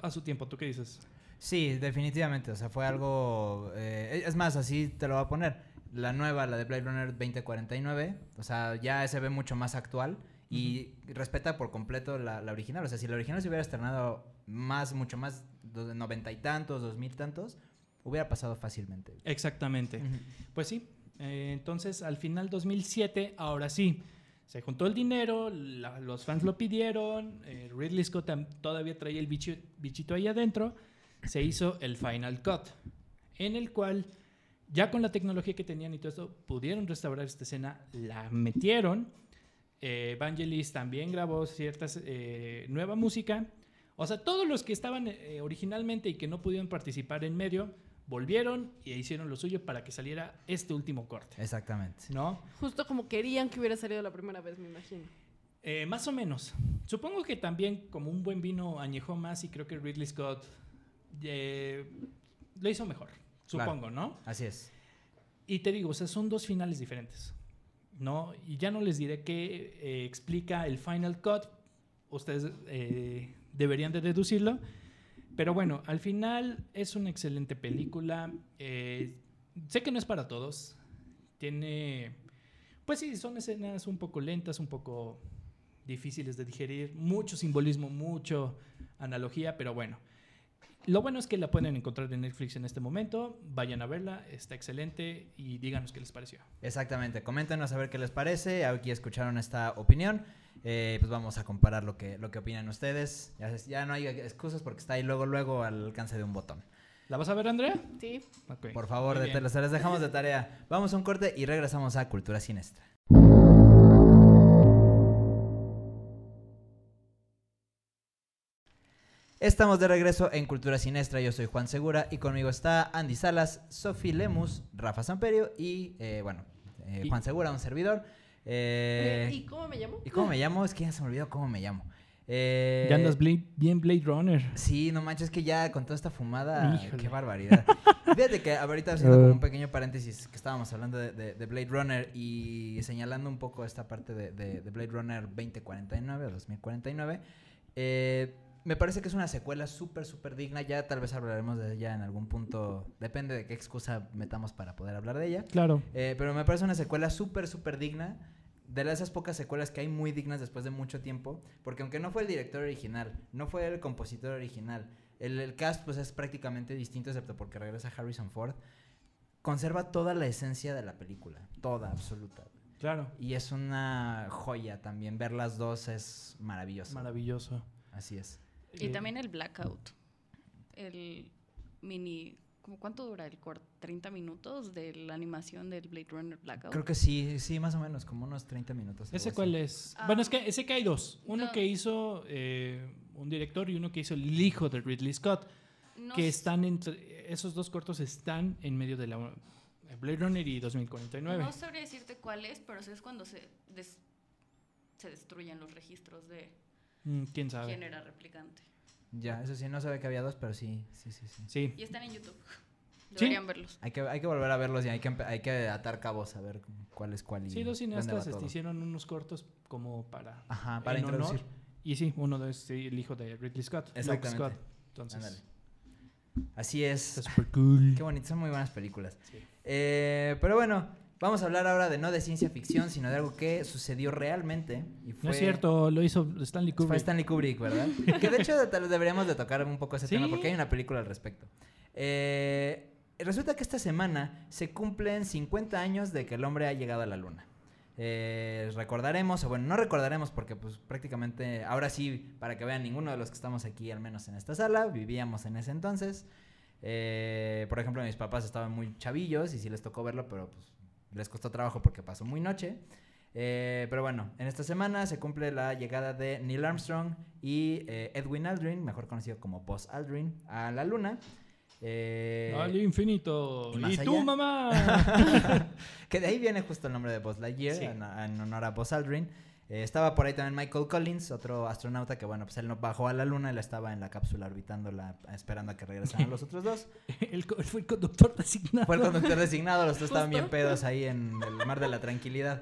F: a su tiempo. ¿Tú qué dices?
D: Sí, definitivamente. O sea, fue algo. eh, es más, así te lo voy a poner. La nueva, la de Blade Runner 2049. O sea, ya se ve mucho más actual. Y respeta por completo la, la original. O sea, si la original se hubiera estrenado más, mucho más, noventa y tantos, dos mil tantos, hubiera pasado fácilmente.
F: Exactamente. Pues sí. eh, entonces, al final 2007, ahora sí, se juntó el dinero, la- los fans lo pidieron, eh, Ridley Scott todavía traía el bichi- bichito ahí adentro, se hizo el Final Cut, en el cual, ya con la tecnología que tenían y todo esto, pudieron restaurar esta escena, la metieron. eh, Vangelis también grabó ciertas eh, nueva música. O sea, todos los que estaban eh, originalmente y que no pudieron participar en medio, volvieron y hicieron lo suyo para que saliera este último corte.
D: Exactamente.
F: ¿No?
E: Justo como querían que hubiera salido la primera vez, me imagino.
F: Eh, más o menos. Supongo que también como un buen vino añejó más y creo que Ridley Scott eh, lo hizo mejor.
D: Claro.
F: Supongo, ¿no?
D: Así es.
F: Y te digo, o sea, son dos finales diferentes. ¿No? Y ya no les diré qué eh, explica el Final Cut. Ustedes eh, deberían de deducirlo. Pero bueno, al final es una excelente película. Eh, sé que no es para todos. Tiene... Pues sí, son escenas un poco lentas, un poco difíciles de digerir. Mucho simbolismo, mucho analogía, pero bueno. Lo bueno es que la pueden encontrar en Netflix en este momento. Vayan a verla, está excelente y díganos qué les pareció.
D: Exactamente, coméntenos a ver qué les parece. Aquí escucharon esta opinión. Eh, pues vamos a comparar lo que, lo que opinan ustedes. Ya, ya no hay excusas porque está ahí luego, luego al alcance de un botón.
F: ¿La vas a ver, Andrea?
E: Sí.
D: Por favor, de te- les dejamos de tarea. Vamos a un corte y regresamos a Cultura Sinestra. Estamos de regreso en Cultura Sinestra. Yo soy Juan Segura y conmigo está Andy Salas, Sofi Lemus, Rafa Samperio y, eh, bueno, eh,
F: Y-
D: Juan Segura, un servidor. Eh,
E: ¿Y cómo me llamo?
D: ¿Y cómo me llamo? Es que ya se me olvidó cómo me llamo. Eh,
F: Ya andas Blade- bien Blade Runner.
D: Sí, no manches, que ya con toda esta fumada,
F: Híjole.
D: qué barbaridad. [laughs] Fíjate que ahorita haciendo como un pequeño paréntesis que estábamos hablando de, de- de Blade Runner y señalando un poco esta parte de, de- de Blade Runner 2049 o 2049, eh, me parece que es una secuela súper, súper digna. Ya tal vez hablaremos de ella en algún punto, depende de qué excusa metamos para poder hablar de ella.
F: Claro.
D: Eh, pero me parece una secuela súper, súper digna. De esas pocas secuelas que hay muy dignas después de mucho tiempo. Porque aunque no fue el director original, no fue el compositor original, el, el cast pues es prácticamente distinto excepto porque regresa Harrison Ford. Conserva toda la esencia de la película. Toda, absoluta.
F: Claro.
D: Y es una joya también. Ver las dos es maravilloso.
F: Maravilloso.
D: Así es.
G: Y
F: Eh,
G: también el blackout. El mini. ¿cómo ¿Cuánto dura el corte? ¿30 minutos de la animación del Blade Runner Blackout?
D: Creo que sí, sí, más o menos, como unos 30 minutos.
F: ¿Ese
D: así.
F: cuál es?
G: Ah.
F: Bueno, es que ese que hay dos. Uno
G: No.
F: que hizo eh, un director y uno que hizo el hijo de Ridley Scott.
G: No
F: que están entre... Esos dos cortos están en medio de la Blade Runner y 2049.
G: No sabría decirte cuál es, pero es cuando se, des- se destruyen los registros de
F: ¿Quién sabe?
G: quién era replicante.
D: Ya, eso sí, no sabía que había dos, pero sí, sí, sí, sí.
F: Sí.
G: Y están en YouTube.
F: Sí.
G: Deberían verlos.
D: Hay que, hay que volver a verlos y hay que, hay que atar cabos a ver cuál es cuál y
F: Sí, dos cineastas este, hicieron unos cortos como para...
D: Ajá, para
F: en honor.
D: introducir.
F: Y sí, uno de es el hijo de Ridley Scott. Luke
D: Exactamente.
F: Scott. Entonces,
D: Ándale. Así es.
F: está súper cool.
D: Qué bonito, son muy buenas películas.
F: Sí.
D: Eh, pero bueno, vamos a hablar ahora de no de ciencia ficción, sino de algo que sucedió realmente. Y fue,
F: No es cierto, lo hizo Stanley
D: Fue
F: Kubrick.
D: Stanley Kubrick, ¿verdad? [laughs] que de hecho tal vez deberíamos de tocar un poco ese
F: Sí.
D: tema porque hay una película al respecto. Eh, resulta que esta semana se cumplen 50 años de que el hombre ha llegado a la luna. Eh, recordaremos, o bueno, no recordaremos porque pues prácticamente, ahora sí, para que vean, ninguno de los que estamos aquí, al menos en esta sala, vivíamos en ese entonces. Eh, por ejemplo, mis papás estaban muy chavillos y sí les tocó verlo, pero pues les costó trabajo porque pasó muy noche. Eh, pero bueno, en esta semana se cumple la llegada de Neil Armstrong y eh, Edwin Aldrin, mejor conocido como Buzz Aldrin, a la luna. Eh,
F: Al infinito.
D: ¿y
F: ¿Y tú, mamá? [laughs]
D: que de ahí viene justo el nombre de Buzz Lightyear,
F: Sí.
D: en, en honor a Buzz Aldrin. Eh, estaba por ahí también Michael Collins, otro astronauta que, bueno, pues él no bajó a la luna, él estaba en la cápsula orbitándola, esperando a que regresaran los otros dos. [laughs]
F: Él fue el conductor designado.
D: Fue el conductor designado, los dos estaban bien pedos ahí en el mar de la tranquilidad.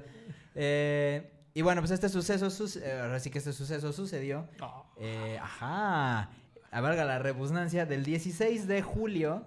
D: Eh, y bueno, pues este suceso, suce- eh, ahora sí que este suceso sucedió,
F: Ah,
D: eh, ajá, a valga la rebusnancia, del 16 de julio,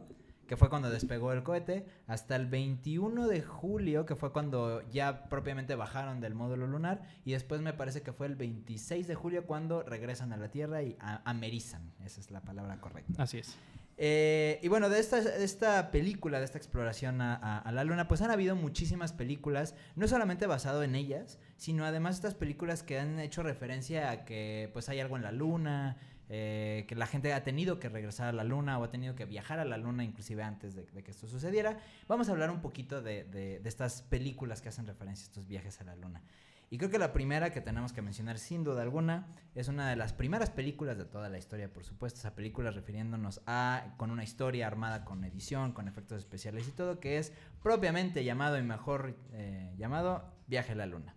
D: que fue cuando despegó el cohete, hasta el 21 de julio, que fue cuando ya propiamente bajaron del módulo lunar, y después me parece que fue el 26 de julio cuando regresan a la Tierra y amerizan, esa es la palabra correcta.
F: Así es.
D: Eh, y bueno, de esta, de esta película, de esta exploración a, a- a la luna, pues han habido muchísimas películas, no solamente basado en ellas, sino además estas películas que han hecho referencia a que pues hay algo en la luna, eh, que la gente ha tenido que regresar a la luna o ha tenido que viajar a la luna inclusive antes de, de que esto sucediera. Vamos a hablar un poquito de, de- de estas películas que hacen referencia a estos viajes a la luna. Y creo que la primera que tenemos que mencionar sin duda alguna es una de las primeras películas de toda la historia, por supuesto, esa película refiriéndonos a con una historia armada con edición, con efectos especiales y todo, que es propiamente llamado y mejor eh, llamado Viaje a la Luna.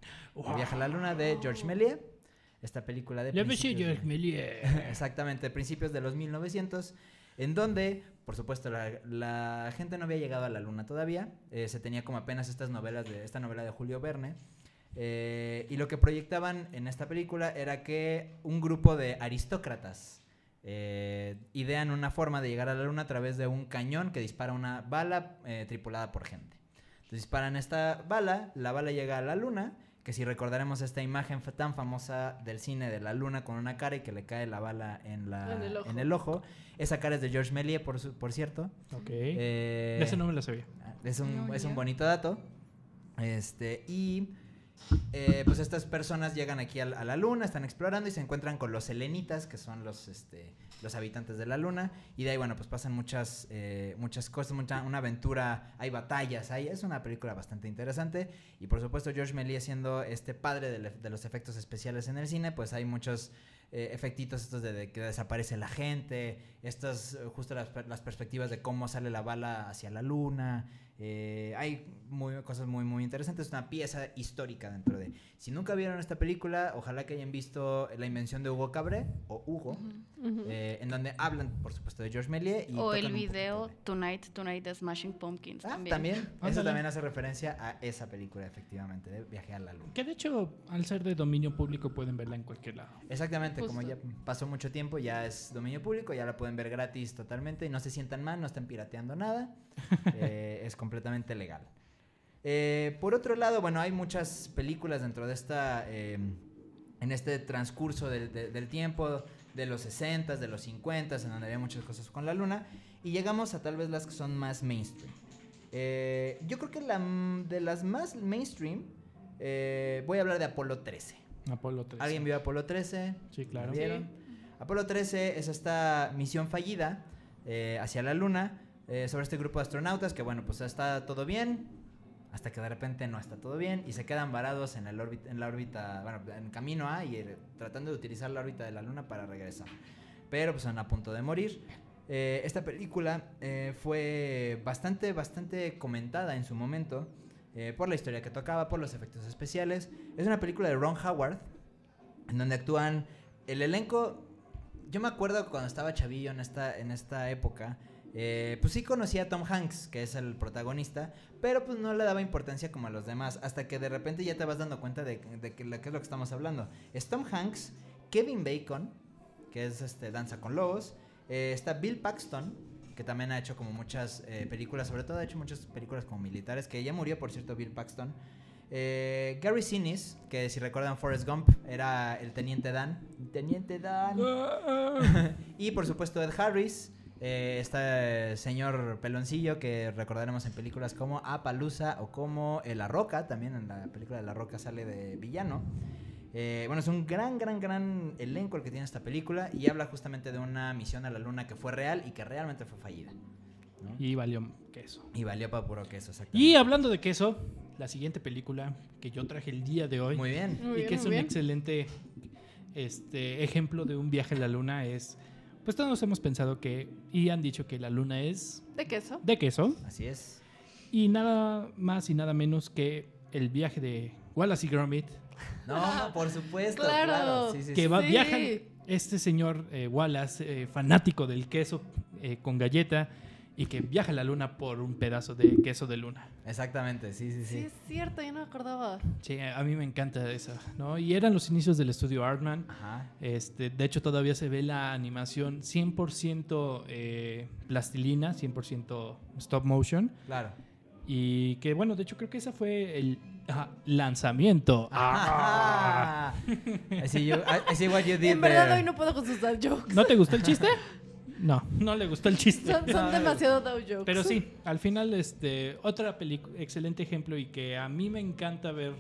D: Viaje a la Luna de George Méliès, esta película de principios
F: George
D: de-. [laughs] Exactamente, principios de los 1900, en donde, por supuesto, la, la gente no había llegado a la luna todavía. eh, se tenía como apenas estas novelas de esta novela de Julio Verne. eh, y lo que proyectaban en esta película era que un grupo de aristócratas eh, idean una forma de llegar a la luna a través de un cañón que dispara una bala eh, tripulada por gente. Entonces disparan esta bala, la bala llega a la luna, que si recordaremos esta imagen tan famosa del cine de la luna con una cara y que le cae la bala en, la,
E: En el ojo.
D: en el ojo. Esa cara es de George Méliès, por, su- por cierto.
F: Ok.
D: Eh,
F: ese no me la sabía.
D: es un,
G: No,
D: es un bonito dato. Este, y eh, pues estas personas llegan aquí a, la luna, están explorando y se encuentran con los selenitas, que son los, este, los habitantes de la luna. Y de ahí, bueno, pues pasan muchas, eh, muchas cosas, mucha, una aventura, hay batallas, hay, es una película bastante interesante. Y por supuesto, George Méliès siendo este padre de, los efectos especiales en el cine, pues hay muchos eh, efectitos estos de, que desaparece la gente, estas eh, justo las, las perspectivas de cómo sale la bala hacia la luna. Eh, hay cosas muy, muy interesantes. Es una pieza histórica dentro de. Si nunca vieron esta película, ojalá que hayan visto La invención de Hugo Cabré, o Hugo,
E: Ujú.
D: eh, en donde hablan, por supuesto, de George Méliès. Y
G: O el video Tonight, Tonight de Smashing Pumpkins
D: Ah,
G: también.
D: también. Eso también hace referencia a esa película, efectivamente, de Viaje a la Luna.
F: Que de hecho, al ser de dominio público, pueden verla en cualquier lado.
D: Exactamente, como ya pasó mucho tiempo, ya es dominio público, ya la pueden ver gratis totalmente y no se sientan mal, no están pirateando nada, [laughs] eh, es completamente legal. Eh, por otro lado, bueno, hay muchas películas dentro de esta, eh, en este transcurso del, de- del tiempo, de los 60s, de los 50s, en donde había muchas cosas con la luna, y llegamos a tal vez las que son más mainstream. Eh, yo creo que la, de las más mainstream, eh, voy a hablar de Apolo 13.
F: Apolo 13.
D: ¿Alguien vio Apolo 13?
F: Sí, claro.
D: ¿La vieron? Apolo 13 es esta misión fallida eh, hacia la Luna eh, sobre este grupo de astronautas que, bueno, pues está todo bien, hasta que de repente no está todo bien y se quedan varados en, el órbita, en la órbita, bueno, en camino a y tratando de utilizar la órbita de la Luna para regresar. Pero pues están a punto de morir. Eh, esta película eh, fue bastante, bastante comentada en su momento eh, por la historia que tocaba, por los efectos especiales. Es una película de Ron Howard, en donde actúan el elenco. Yo me acuerdo cuando estaba chavillo en esta, en esta época. Eh, pues sí conocía a Tom Hanks, que es el protagonista, pero pues no le daba importancia como a los demás, hasta que de repente ya te vas dando cuenta de, de que, lo- qué es lo que estamos hablando. Es Tom Hanks, Kevin Bacon, que es este Danza con Lobos, eh, está Bill Paxton, que también ha hecho como muchas eh, películas, sobre todo ha hecho muchas películas como militares, que ya murió, por cierto, Bill Paxton. Eh, Gary Sinise, que si recuerdan Forrest Gump, era el Teniente Dan. Teniente Dan. [laughs] y por supuesto Ed Harris, eh, este señor peloncillo que recordaremos en películas como Apalooza o como eh, La Roca, también en la película de La Roca sale de villano. Eh, bueno, es un gran, gran, gran elenco el que tiene esta película y habla justamente de una misión a la luna que fue real y que realmente fue fallida. ¿no?
F: Y valió queso.
D: Y valió para puro queso, exactamente.
F: Y hablando de queso, la siguiente película que yo traje el día de hoy
D: Muy bien.
E: Muy
F: y
E: bien,
F: que es un
E: bien.
F: excelente este, ejemplo de un viaje a la luna es, pues todos hemos pensado que, y han dicho que la luna es
E: ¿De queso?
F: de queso,
D: Así es.
F: y nada más y nada menos que el viaje de Wallace y Gromit,
D: No, por supuesto.
E: Claro.
D: Claro. Sí, sí,
F: que va,
E: Sí.
F: viajan este señor eh, Wallace, eh, fanático del queso eh, con galleta, y que viaja a la luna por un pedazo de queso de luna.
D: Exactamente, sí, sí,
E: Sí,
D: sí.
E: es cierto, yo no me acordaba.
F: Sí, a mí me encanta esa, ¿no? Y eran los inicios del estudio Artman.
D: Ajá.
F: Este, de hecho, todavía se ve la animación 100% eh, plastilina, 100% stop motion.
D: Claro.
F: Y que, bueno, de hecho, creo que ese fue el ajá, lanzamiento. [laughs]
D: Ah. See what you did
E: En verdad
D: there.
E: hoy no puedo con sus jokes.
F: ¿No te gustó el chiste? [laughs] No, no le gustó el chiste.
E: Son, son demasiado dad jokes.
F: Pero sí, al final, este, otra película, excelente ejemplo y que a mí me encanta ver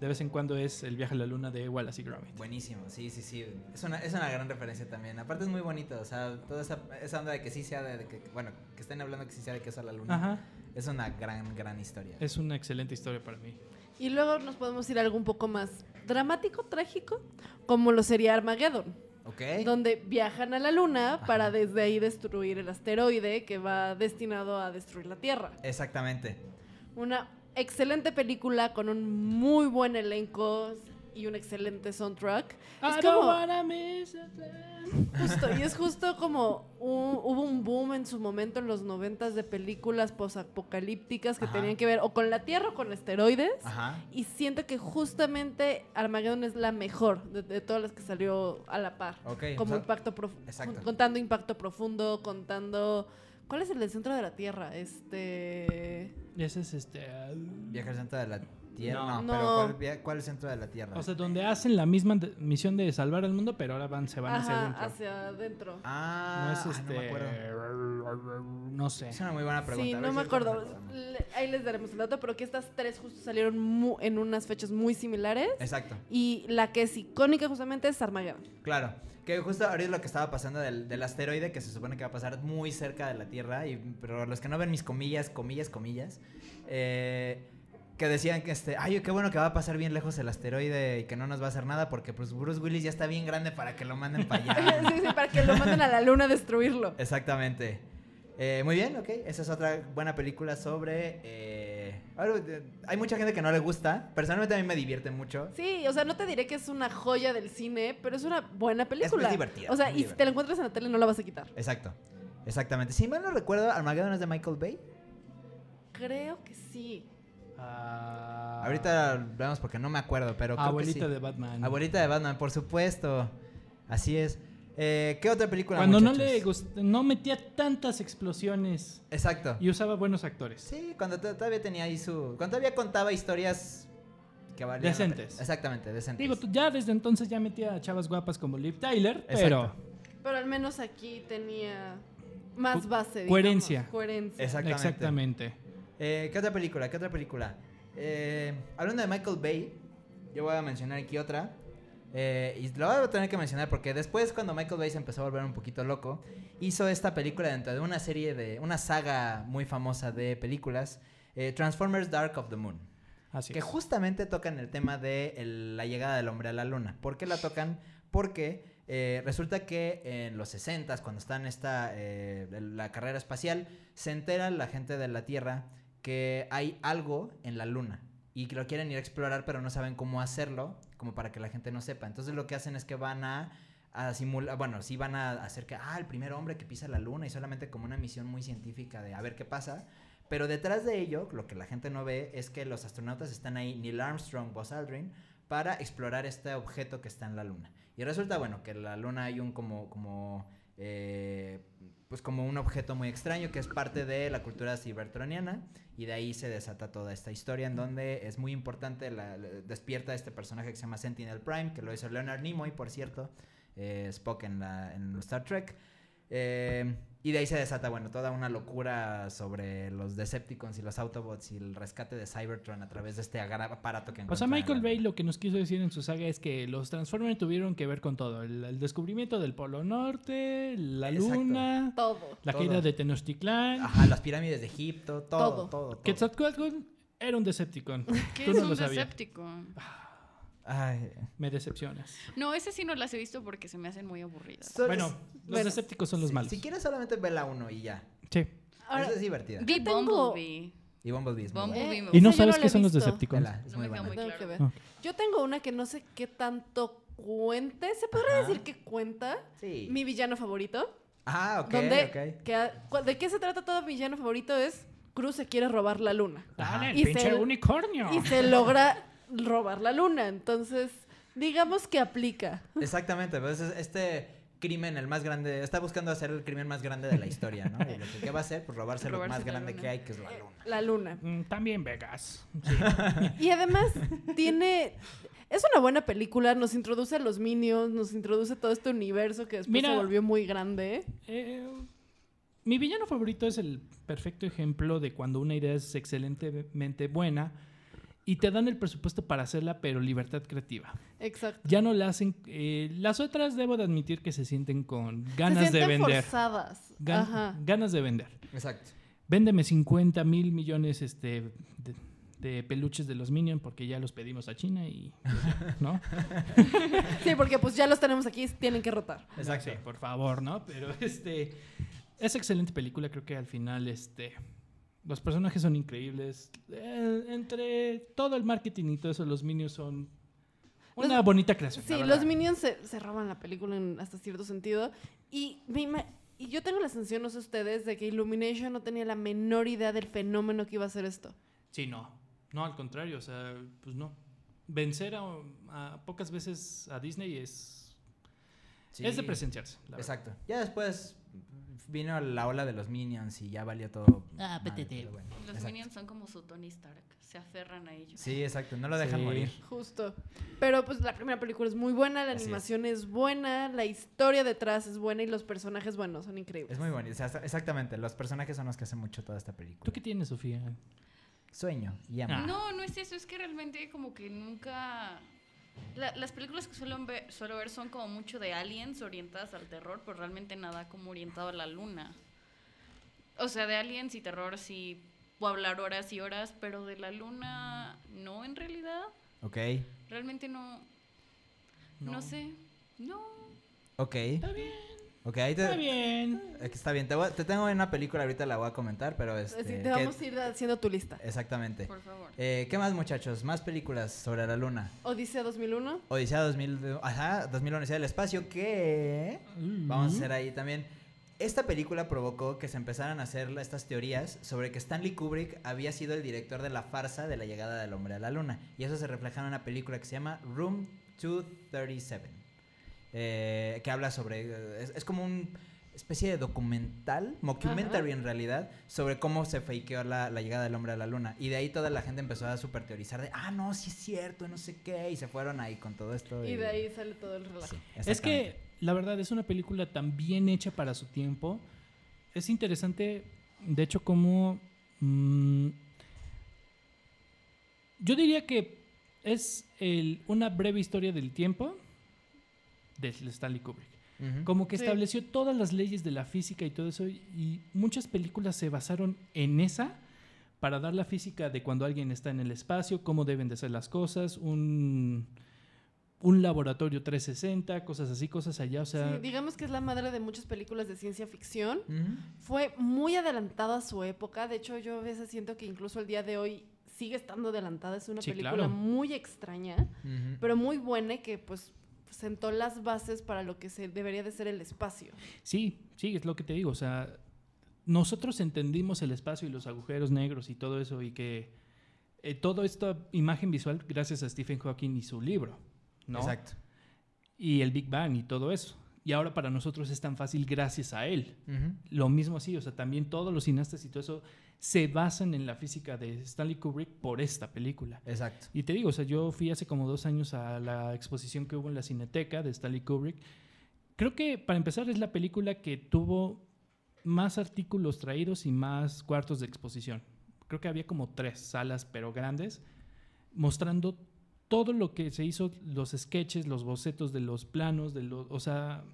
F: de vez en cuando es El viaje a la luna de Wallace y Gromit.
D: Buenísimo, sí, sí, sí. Es una, es una gran referencia también. Aparte es muy bonito, o sea, toda esa, esa onda de que sí sea de, de que, bueno, que estén hablando que sí sea de que es a la luna.
F: Ajá,
D: Es una gran, gran historia.
F: es una excelente historia para mí.
E: Y luego nos podemos ir a algo un poco más dramático, trágico, como lo sería Armageddon, Donde viajan a la luna para desde ahí destruir el asteroide que va destinado a destruir la Tierra.
D: Exactamente.
E: Una excelente película con un muy buen elenco y un excelente soundtrack.
F: I
E: Es
F: don't
E: como,
F: wanna miss a thing.
E: justo, y es justo como un- hubo un boom en su momento en los noventas de películas posapocalípticas que
D: Ajá.
E: tenían que ver o con la Tierra o con asteroides.
D: Ajá.
E: Y siento que justamente Armageddon es la mejor de, de todas las que salió a la par.
D: Ok,
E: Como
D: o sea,
E: impacto profundo.
D: exacto.
E: Contando impacto profundo, contando. ¿Cuál es el del centro de la Tierra? Este.
F: Ese es este. ah,
D: Viaje al centro de la Tierra. No,
E: No.
D: pero. ¿cuál, via- cuál es el centro de la Tierra?
F: o sea, donde hacen la misma de- misión de salvar al mundo, pero ahora van, se van hacia
E: Ajá,
F: adentro.
E: hacia adentro.
D: ah,
F: no es
D: ay,
F: este.
D: no me acuerdo.
F: No sé.
D: Es una muy buena pregunta.
E: Sí,
D: a ver
E: no
D: si
E: me
D: ahorita
E: acuerdo.
D: acordamos.
E: Le- Ahí les daremos el dato, pero que estas tres justo salieron mu- en unas fechas muy similares.
D: Exacto.
E: Y la que es icónica justamente es Armageddon.
D: Claro, que justo ahorita lo que estaba pasando del, del asteroide que se supone que va a pasar muy cerca de la Tierra, y, pero los que no ven mis comillas, comillas, comillas, eh, que decían que este, ay, qué bueno que va a pasar bien lejos el asteroide y que no nos va a hacer nada porque pues Bruce Willis ya está bien grande para que lo manden para allá. [laughs]
E: sí, sí, para que lo manden a la luna a destruirlo.
D: Exactamente. Eh, muy bien, ok. Esa es otra buena película sobre... eh, hay mucha gente que no le gusta. Personalmente a mí me divierte mucho.
E: Sí, o sea, no te diré que es una joya del cine, pero es una buena película.
D: divertida,
E: O sea,
D: muy
E: y si te la encuentras en la tele no la vas a quitar.
D: Exacto. Exactamente. Si mal no recuerdo, Armageddon es de Michael Bay.
E: Creo que sí.
F: Ah,
D: Ahorita vemos porque no me acuerdo, pero creo que
F: Abuelita
D: sí.
F: de Batman.
D: Abuelita de Batman, por supuesto. Así es. Eh, ¿Qué otra película?
F: Cuando no le gust- no metía tantas explosiones
D: Exacto.
F: y usaba buenos actores.
D: Sí, cuando to- todavía tenía ahí su... Cuando todavía contaba historias que valían.
F: Decentes.
D: Exactamente, decentes.
F: Digo, ya desde entonces ya metía a chavas guapas como Liv Tyler,
D: Exacto.
F: pero
E: Pero al menos aquí tenía más base. digamos,
F: coherencia.
E: Coherencia.
D: Exactamente.
F: exactamente.
D: Eh, ¿Qué otra película? ¿Qué otra película? Eh, hablando de Michael Bay, yo voy a mencionar aquí otra. Eh, y lo voy a tener que mencionar porque después, cuando Michael Bay se empezó a volver un poquito loco, hizo esta película dentro de una serie de. una saga muy famosa de películas: eh, Transformers Dark of the Moon.
F: Así
D: que
F: es.
D: justamente tocan el tema de el- la llegada del hombre a la luna. ¿Por qué la tocan? porque eh, resulta que en los 60 cuando está en esta, eh, la carrera espacial, se entera la gente de la Tierra que hay algo en la Luna y que lo quieren ir a explorar, pero no saben cómo hacerlo, como para que la gente no sepa. Entonces lo que hacen es que van a, a simular, bueno, sí van a hacer que, ah, el primer hombre que pisa la Luna y solamente como una misión muy científica de a ver qué pasa. Pero detrás de ello, lo que la gente no ve es que los astronautas están ahí, Neil Armstrong, Buzz Aldrin, para explorar este objeto que está en la Luna. Y resulta, bueno, que en la Luna hay un como, como, eh, pues como un objeto muy extraño que es parte de la cultura cibertroniana y de ahí se desata toda esta historia en donde es muy importante, despierta este personaje que se llama Sentinel Prime, que lo hizo Leonard Nimoy, por cierto, eh, Spock en, la, en Star Trek. Eh, y de ahí se desata, bueno, toda una locura sobre los Decepticons y los Autobots y el rescate de Cybertron a través de este aparato que
F: O sea, Michael Bay lo que nos quiso decir en su saga es que los Transformers tuvieron que ver con todo. El, el descubrimiento del Polo Norte, la
D: Exacto.
F: Luna,
E: Todo.
F: la
D: Todo.
F: caída de Tenochtitlán.
D: Ajá, las pirámides de Egipto, todo,
E: Todo.
D: todo, todo.
F: Quetzalcóatl era un Decepticon. [laughs]
G: ¿Qué
F: Tú
G: es
F: no
G: un
F: lo sabías.
D: Ay,
F: Me decepcionas.
G: No, ese sí no las he visto porque se me hacen muy aburridas.
D: so-
F: Bueno,
D: es-
F: los
E: bueno,
F: Decepticons son los malos.
D: Si quieres solamente ve la uno y ya.
F: Sí.
E: Ahora,
D: Esa es divertida.
G: Vi Bumblebee.
D: Y Bumblebee es muy.
G: Bumblebee
F: ¿Y no sabes
E: no
F: qué son los
E: visto.
F: Decepticons?
D: Vela, es
G: No
D: muy
G: me
D: buena.
G: muy claro.
E: que ver. Yo tengo una que no sé qué tanto cuente. ¿Se podría
D: Ajá.
E: decir que cuenta?
D: Sí.
E: Mi villano favorito.
D: Ah, ok,
E: donde,
D: ok.
E: que a- cu- ¿De qué se trata todo mi villano favorito? Es Cruz se quiere robar la luna.
F: Dale, el
E: Y
F: pinche
E: se-
F: unicornio.
E: Y se logra robar la luna. Entonces, digamos que aplica.
D: Exactamente, pues es este crimen el más grande, está buscando hacer el crimen más grande de la historia, ¿no? Y lo que ¿qué va a hacer? Pues robarse lo más grande
G: luna.
D: que hay, que es la luna.
E: La luna.
F: Mm, También Vegas. [laughs]
E: Y además tiene... Es una buena película, nos introduce a los Minions, nos introduce todo este universo que después
F: Mira.
E: se volvió muy grande.
F: Eh, mi villano favorito es el perfecto ejemplo de cuando una idea es excelentemente buena y te dan el presupuesto para hacerla, pero libertad creativa.
E: Exacto.
F: Ya no la hacen. eh, las otras debo de admitir que se sienten con ganas
E: se
F: de
E: sienten
F: vender.
E: forzadas.
F: Gan-
E: Ajá.
F: Ganas de vender.
D: Exacto.
F: Véndeme 50 mil millones este, de, de peluches de los Minions porque ya los pedimos a China y. ¿No? [laughs]
E: Sí, porque pues ya los tenemos aquí, tienen que rotar.
D: Exacto.
F: Sí, por favor, ¿no? Pero este es excelente película, creo que al final este los personajes son increíbles. Eh, entre todo el marketing y todo eso, los Minions son una
E: Los-
F: bonita creación.
E: Sí, los Minions se, se roban la película en hasta cierto sentido. Y, me y yo tengo la sensación, no sé ustedes, de que Illumination no tenía la menor idea del fenómeno que iba a ser esto.
F: Sí, no. No, al contrario, o sea, pues no. Vencer a, a pocas veces a Disney es
D: Sí.
F: es de presenciarse. la verdad.
D: Exacto. Ya después vino la ola de los Minions y ya valió todo.
B: Ah,
D: mal, bueno,
G: Los
D: exacto.
G: Minions son como su Tony Stark. Se aferran a ellos.
D: Sí, exacto. No lo dejan
F: Sí.
D: morir.
E: Justo. Pero pues la primera película es muy buena, la
D: Así
E: animación es. buena, la historia detrás es buena y los personajes, bueno, son increíbles.
D: Es muy bonito. O sea, exactamente. Los personajes son los que hacen mucho toda esta película.
F: ¿Tú qué tienes, Sofía?
D: Sueño y amo.
F: Ah.
G: No, no es eso, es que realmente como que nunca... la- las películas que suelo ver, suelo ver son como mucho de aliens orientadas al terror, pero realmente nada como orientado a la luna. O sea, de aliens y terror sí puedo hablar horas y horas, pero de la luna no en realidad.
D: Ok.
G: Realmente no, no, sé. No.
D: Ok.
F: Está bien,
D: Ok, ahí te,
F: está bien.
D: eh, que está bien. Te, voy a- te tengo una película, ahorita la voy a comentar, pero este.
E: Así te vamos a ir haciendo tu lista.
D: Exactamente.
G: Por favor.
D: Eh, ¿Qué más, muchachos? Más películas sobre la luna.
E: Odisea 2001.
D: Odisea 2000, ajá, 2001 Odisea del Espacio, que vamos a hacer ahí también. Esta película provocó que se empezaran a hacer estas teorías sobre que Stanley Kubrick había sido el director de la farsa de la llegada del hombre a la luna. Y eso se refleja en una película que se llama Room 237, eh, que habla sobre... eh, Es, es como un especie de documental, mockumentary en realidad, sobre cómo se fakeó la, la llegada del hombre a la luna. Y de ahí toda la gente empezó a super teorizar de, ah, no, sí es cierto, no sé qué, y se fueron ahí con todo esto.
E: Y de ahí sale todo el relajo.
D: Sí,
F: Es que la verdad es una película tan bien hecha para su tiempo. Es interesante, de hecho, como... mm, yo diría que es el- una breve historia del tiempo de Stanley Kubrick. Como que
E: Sí.
F: estableció todas las leyes de la física y todo eso. Y muchas películas se basaron en esa para dar la física de cuando alguien está en el espacio, cómo deben de ser las cosas, un, un laboratorio 360, cosas así, cosas allá, o sea,
E: Sí, digamos que es la madre de muchas películas de ciencia ficción. Fue muy adelantada a su época. De hecho, yo a veces siento que incluso el día de hoy sigue estando adelantada. Es una
F: Sí,
E: película
F: claro.
E: muy extraña, pero muy buena y que pues sentó las bases para lo que se debería de ser el espacio.
F: Sí, sí, es lo que te digo. O sea, nosotros entendimos el espacio y los agujeros negros y todo eso y que eh, todo esta imagen visual gracias a Stephen Hawking y su libro, ¿no?
D: Exacto.
F: Y el Big Bang y todo eso. Y ahora para nosotros es tan fácil gracias a él. Lo mismo así, o sea, también todos los cineastas y todo eso se basan en la física de Stanley Kubrick por esta película.
D: Exacto.
F: Y te digo, o sea, yo fui hace como dos años a la exposición que hubo en la Cineteca de Stanley Kubrick. Creo que para empezar es la película que tuvo más artículos traídos y más cuartos de exposición. Creo que había como tres salas, pero grandes, mostrando todo lo que se hizo, los sketches, los bocetos de los planos, de los, o sea,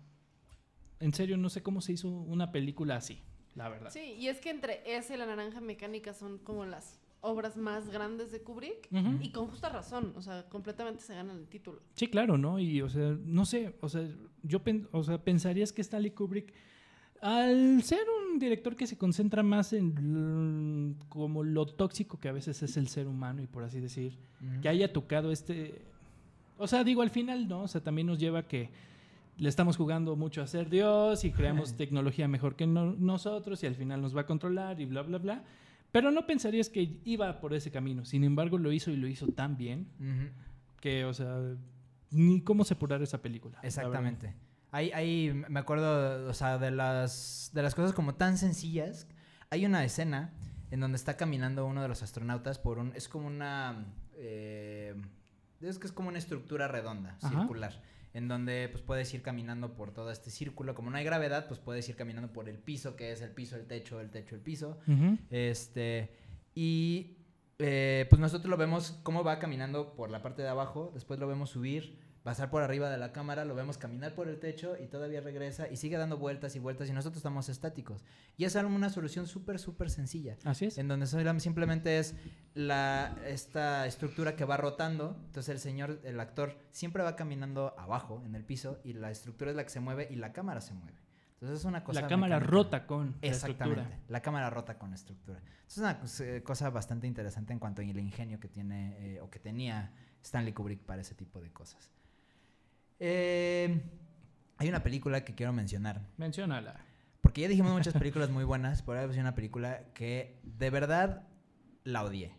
F: en serio no sé cómo se hizo una película así, la verdad.
E: Sí, y es que entre esa y La Naranja Mecánica son como las obras más grandes de Kubrick. Y con justa razón, o sea, completamente se ganan el título.
F: Sí, claro, ¿no? Y, o sea, no sé, o sea, yo pen- o sea, pensarías que Stanley Kubrick, al ser un director que se concentra más en como lo tóxico que a veces es el ser humano y por así decir, que haya tocado este... O sea, digo, al final, ¿no? O sea, también nos lleva a que le estamos jugando mucho a ser Dios y creamos tecnología mejor que no- nosotros y al final nos va a controlar y bla, bla, bla. Pero no pensarías que iba por ese camino. Sin embargo, lo hizo y lo hizo tan bien que, o sea, ni cómo separar esa película.
D: Exactamente. Ahí, ahí me acuerdo, o sea, de las, de las cosas como tan sencillas. Hay una escena en donde está caminando uno de los astronautas por un... Es como una... eh, es que es como una estructura redonda,
F: Ajá.
D: circular. En donde pues puedes ir caminando por todo este círculo. Como no hay gravedad, pues puedes ir caminando por el piso, que es el piso, el techo, el techo, el piso.
F: Ujú.
D: Este, y eh, pues nosotros lo vemos cómo va caminando por la parte de abajo, después lo vemos subir, pasar por arriba de la cámara, lo vemos caminar por el techo y todavía regresa y sigue dando vueltas y vueltas y nosotros estamos estáticos. Y es una solución súper, súper sencilla.
F: Así es.
D: En donde simplemente es la, esta estructura que va rotando. Entonces el señor, el actor, siempre va caminando abajo, en el piso, y la estructura es la que se mueve y la cámara se mueve. Entonces es una cosa.
F: La cámara
D: mecánica.
F: rota con la
D: Exactamente.
F: estructura.
D: La cámara rota con la estructura. Es una eh, cosa bastante interesante en cuanto al ingenio que tiene eh, o que tenía Stanley Kubrick para ese tipo de cosas. Eh, hay una película que quiero mencionar.
F: Menciónala.
D: Porque ya dijimos muchas películas muy buenas, pero hay una película que de verdad la odié.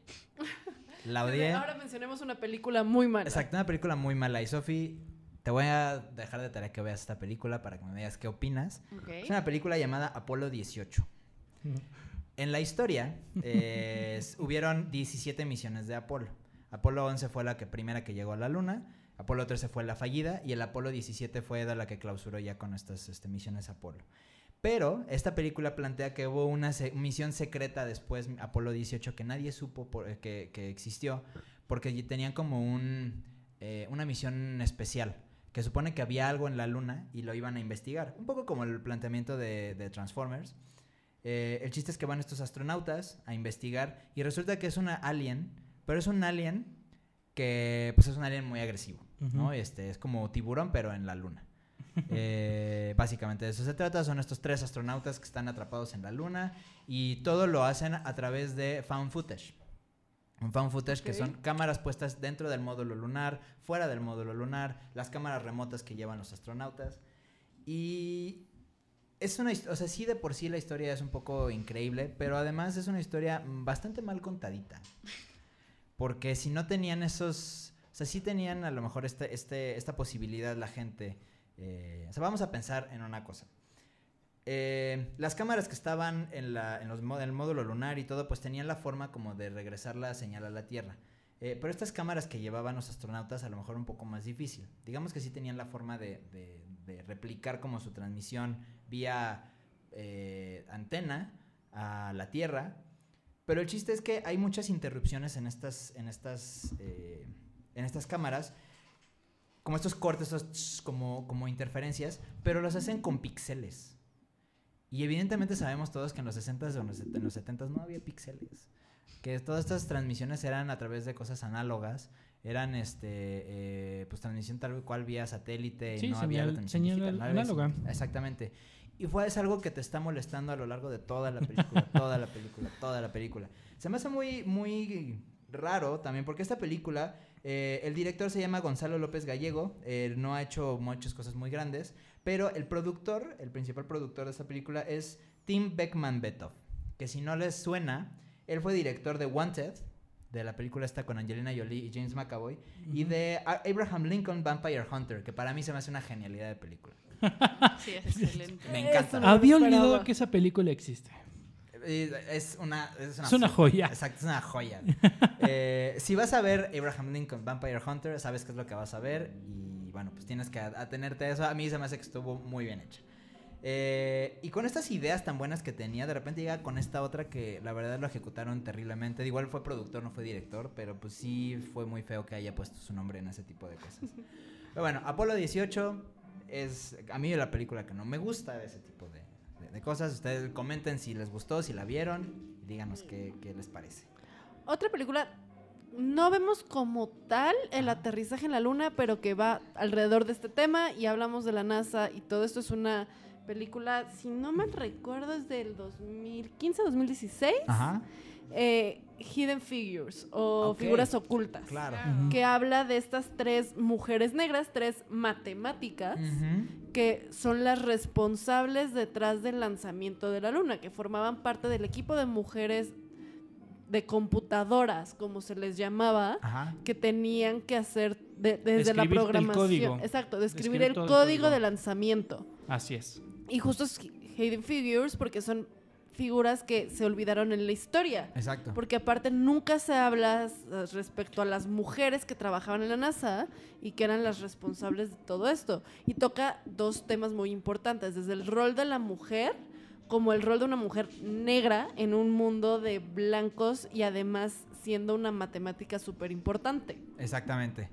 D: La odié.
E: Ahora mencionemos una película muy mala.
D: Exacto, una película muy mala. Y Sofi, te voy a dejar de tarea que veas esta película para que me digas qué opinas. Es una película llamada Apolo 18. En la historia eh, [laughs] hubieron 17 misiones de Apolo. Apolo 11 fue la que primera que llegó a la Luna, Apolo 13 fue la fallida y el Apolo 17 fue la que clausuró ya con estas este, misiones Apolo. Pero esta película plantea que hubo una misión secreta después, Apolo 18, que nadie supo eh, que, existió, porque tenían como eh, una misión especial, que supone que había algo en la Luna y lo iban a investigar. Un poco como el planteamiento de, de Transformers. Eh, el chiste es que van estos astronautas a investigar y resulta que es una alien, pero es un alien que pues es un alien muy agresivo, ¿no? Este es como tiburón pero en la luna. [laughs] Eh, básicamente de eso se trata, son estos tres astronautas que están atrapados en la luna y todo lo hacen a través de found footage. Un found footage que son cámaras puestas dentro del módulo lunar, fuera del módulo lunar, las cámaras remotas que llevan los astronautas. Y es una historia, o sea, sí de por sí la historia es un poco increíble, pero además es una historia bastante mal contadita. [laughs] Porque si no tenían esos, o sea, sí tenían a lo mejor este, este, esta posibilidad la gente. eh, o sea, vamos a pensar en una cosa. Eh, las cámaras que estaban en, la, en, los, en el módulo lunar y todo, pues tenían la forma como de regresar la señal a la Tierra. Eh, pero estas cámaras que llevaban los astronautas a lo mejor un poco más difícil. Digamos que sí tenían la forma de, de- de replicar como su transmisión vía eh, antena a la Tierra. Pero el chiste es que hay muchas interrupciones en estas, en estas, eh, en estas cámaras. Como estos cortes, estos tss, como, como interferencias, pero los hacen con píxeles. Y evidentemente sabemos todos que en los 60s o en los, set- en los 70s no había píxeles. Que todas estas transmisiones eran a través de cosas análogas, eran este eh, pues transmisión tal cual vía satélite y
F: Sí,
D: no había
F: señal-
D: transmisión
F: señal
D: no había-
F: análoga.
D: Exactamente. Y fue es algo que te está molestando a lo largo de toda la película, [laughs] toda la película, toda la película. Se me hace muy, muy raro también porque esta película, eh, el director se llama Gonzalo López Gallego, él no ha hecho muchas cosas muy grandes, pero el productor, el principal productor de esta película es Tim Beckman Betov, que si no les suena, él fue director de Wanted, de la película esta con Angelina Jolie y James McAvoy, y de Abraham Lincoln Vampire Hunter, que para mí se me hace una genialidad de película.
G: Sí, es excelente.
D: Me encanta.
E: Eso
F: Había olvidado que esa película existe.
D: Eh, Es una, es una,
F: Es una joya.
D: Exacto, es una joya. [laughs] Eh, si vas a ver Abraham Lincoln Vampire Hunter, sabes qué es lo que vas a ver y bueno, pues tienes que atenerte a eso. A mí se me hace que estuvo muy bien hecha. Eh, y con estas ideas tan buenas que tenía, de repente llega con esta otra que la verdad lo ejecutaron terriblemente. Igual fue productor, no fue director, pero pues sí fue muy feo que haya puesto su nombre en ese tipo de cosas. [laughs] Pero bueno, Apolo 18 es a mí la película que no me gusta de ese tipo de, de- de cosas. Ustedes comenten si les gustó, si la vieron y díganos qué, qué les parece.
E: Otra película, no vemos como tal el aterrizaje en la luna, pero que va alrededor de este tema y hablamos de la NASA y todo esto es una película, si no mal recuerdo, es del 2015-2016,
D: Ajá.
E: eh, Hidden Figures o. Figuras Ocultas.
D: Claro.
E: Que habla de estas tres mujeres negras, tres matemáticas, que son las responsables detrás del lanzamiento de la luna, que formaban parte del equipo de mujeres de computadoras, como se les llamaba,
D: Ajá.
E: que tenían que hacer de- desde la programación.
F: código.
E: Exacto, describir
F: Describir
E: el
F: el
E: código
F: código.
E: de lanzamiento.
F: Así es.
E: Y justo es Hidden Figures porque son figuras que se olvidaron en la historia.
D: Exacto.
E: Porque aparte nunca se habla eh, respecto a las mujeres que trabajaban en la NASA y que eran las responsables de todo esto. Y toca dos temas muy importantes, desde el rol de la mujer como el rol de una mujer negra en un mundo de blancos y además siendo una matemática súper importante.
D: Exactamente.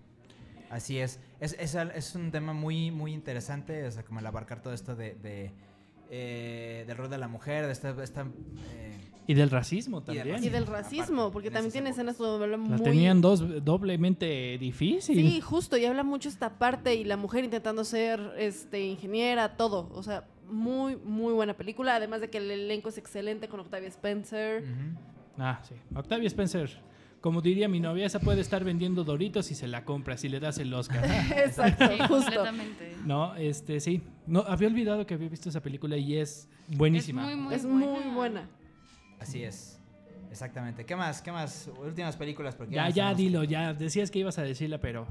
D: Así es. Es, es, un tema muy, muy interesante, o sea, como el abarcar todo esto de, de, eh, del rol de la mujer, de esta... esta, eh,
F: Y del racismo también.
E: Y del
D: aparte,
E: racismo, porque también tiene escenas donde habla
F: La
E: muy...
F: tenían dos doblemente difícil.
E: Sí, justo, y habla mucho esta parte y la mujer intentando ser este ingeniera, todo. O sea, muy, muy buena película. Además de que el elenco es excelente con Octavia Spencer.
F: Ah, sí. Octavia Spencer. Como diría mi novia, esa puede estar vendiendo Doritos y se la compra si le das el Oscar. [laughs]
E: Exacto,
G: Sí,
E: justo.
G: completamente.
F: no, este, sí. No, había olvidado que había visto esa película y es buenísima.
G: Es muy, muy
E: es
G: buena.
E: muy buena.
D: Así es. Exactamente. ¿Qué más? ¿Qué más? Últimas películas. Porque
F: ya, ya, dilo, ya. Decías que ibas a decirla, pero...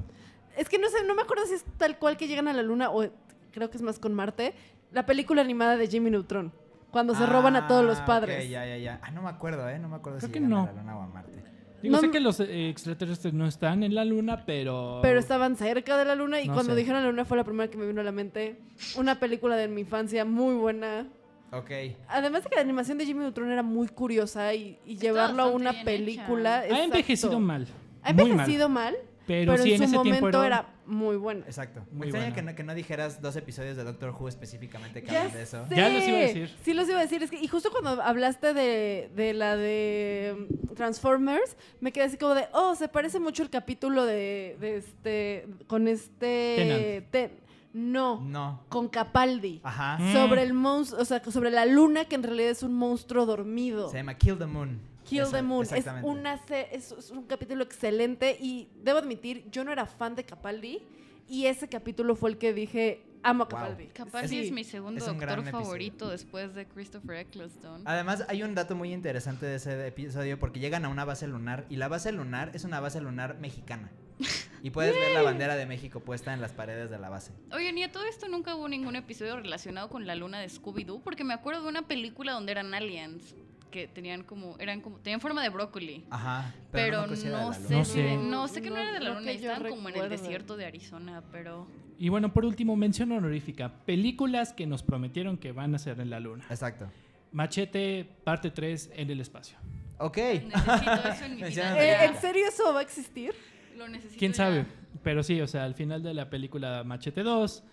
E: Es que no sé, no me acuerdo si es tal cual que llegan a la luna o creo que es más con Marte. La película animada de Jimmy Neutron. Cuando se roban a todos los
D: Ah,
E: padres.
D: ok, ya, ya, ya. Ah, no me acuerdo, ¿eh? No me acuerdo
F: Creo
D: si
F: que
D: llegan
F: no.
D: a la luna o a Marte.
F: Digo,
E: No
F: sé que los eh, extraterrestres no están en la luna, pero...
E: Pero estaban cerca de la luna y
F: No
E: cuando
F: sé.
E: dijeron la luna fue la primera que me vino a la mente. Una película de mi infancia muy buena.
D: Ok.
E: Además de que la animación de Jimmy Neutron era muy curiosa y, llevarlo a una película.
F: Ha envejecido mal.
E: Ha
F: mal.
E: envejecido mal,
F: Pero,
E: pero,
F: sí,
E: en
F: en
E: su
F: ese tiempo
E: momento
F: era...
E: era muy buena.
D: Exacto.
F: Muy
D: Me extraña
F: buena.
D: que no, que no dijeras dos episodios de Doctor Who específicamente que hablan de eso.
E: sé.
F: Ya los iba a decir.
E: Sí, los iba a decir. Es que, y justo cuando hablaste de, de la de mm, Transformers, me quedé así como de, oh, se parece mucho el capítulo de, de este, con este... Ten- no,
D: No.
E: con Capaldi.
D: Ajá.
F: Mm.
E: Sobre el monstruo, o sea, sobre la luna que en realidad es un monstruo dormido.
D: Se llama Kill the Moon.
E: Kill the Moon. Es,
D: exactamente.
E: una, se- es, es un capítulo excelente y debo admitir, yo no era fan de Capaldi y ese capítulo fue el que dije, amo a
D: Wow.
E: Capaldi.
G: Capaz
E: Sí.
G: es mi segundo
D: es
G: doctor
D: episodio.
G: favorito después de Christopher Eccleston.
D: Además, hay un dato muy interesante de ese episodio porque llegan a una base lunar y la base lunar es una base lunar mexicana. [laughs] Y puedes ver la bandera de México puesta en las paredes de la base.
G: Oigan, y a todo esto nunca hubo ningún episodio relacionado con la luna de Scooby-Doo, porque me acuerdo de una película donde eran aliens que tenían como, eran como, tenían forma de brócoli.
D: Ajá.
G: Pero,
D: de
G: no,
D: la
G: sé.
F: No
G: si
F: sé.
G: no sé que no,
E: No,
G: era de la
E: no
G: luna, estaban como en el desierto de Arizona, pero
F: Y bueno, por último, mención honorífica. Películas que nos prometieron que van a ser en la luna.
D: Exacto.
F: Machete, parte 3, en el espacio.
D: Ok.
G: necesito eso en mi [laughs] vida.
E: Eh. ¿En serio eso va a existir?
G: Lo necesito
F: ¿Quién
G: ya.
F: sabe? Pero sí, o sea, al final de la película Machete 2,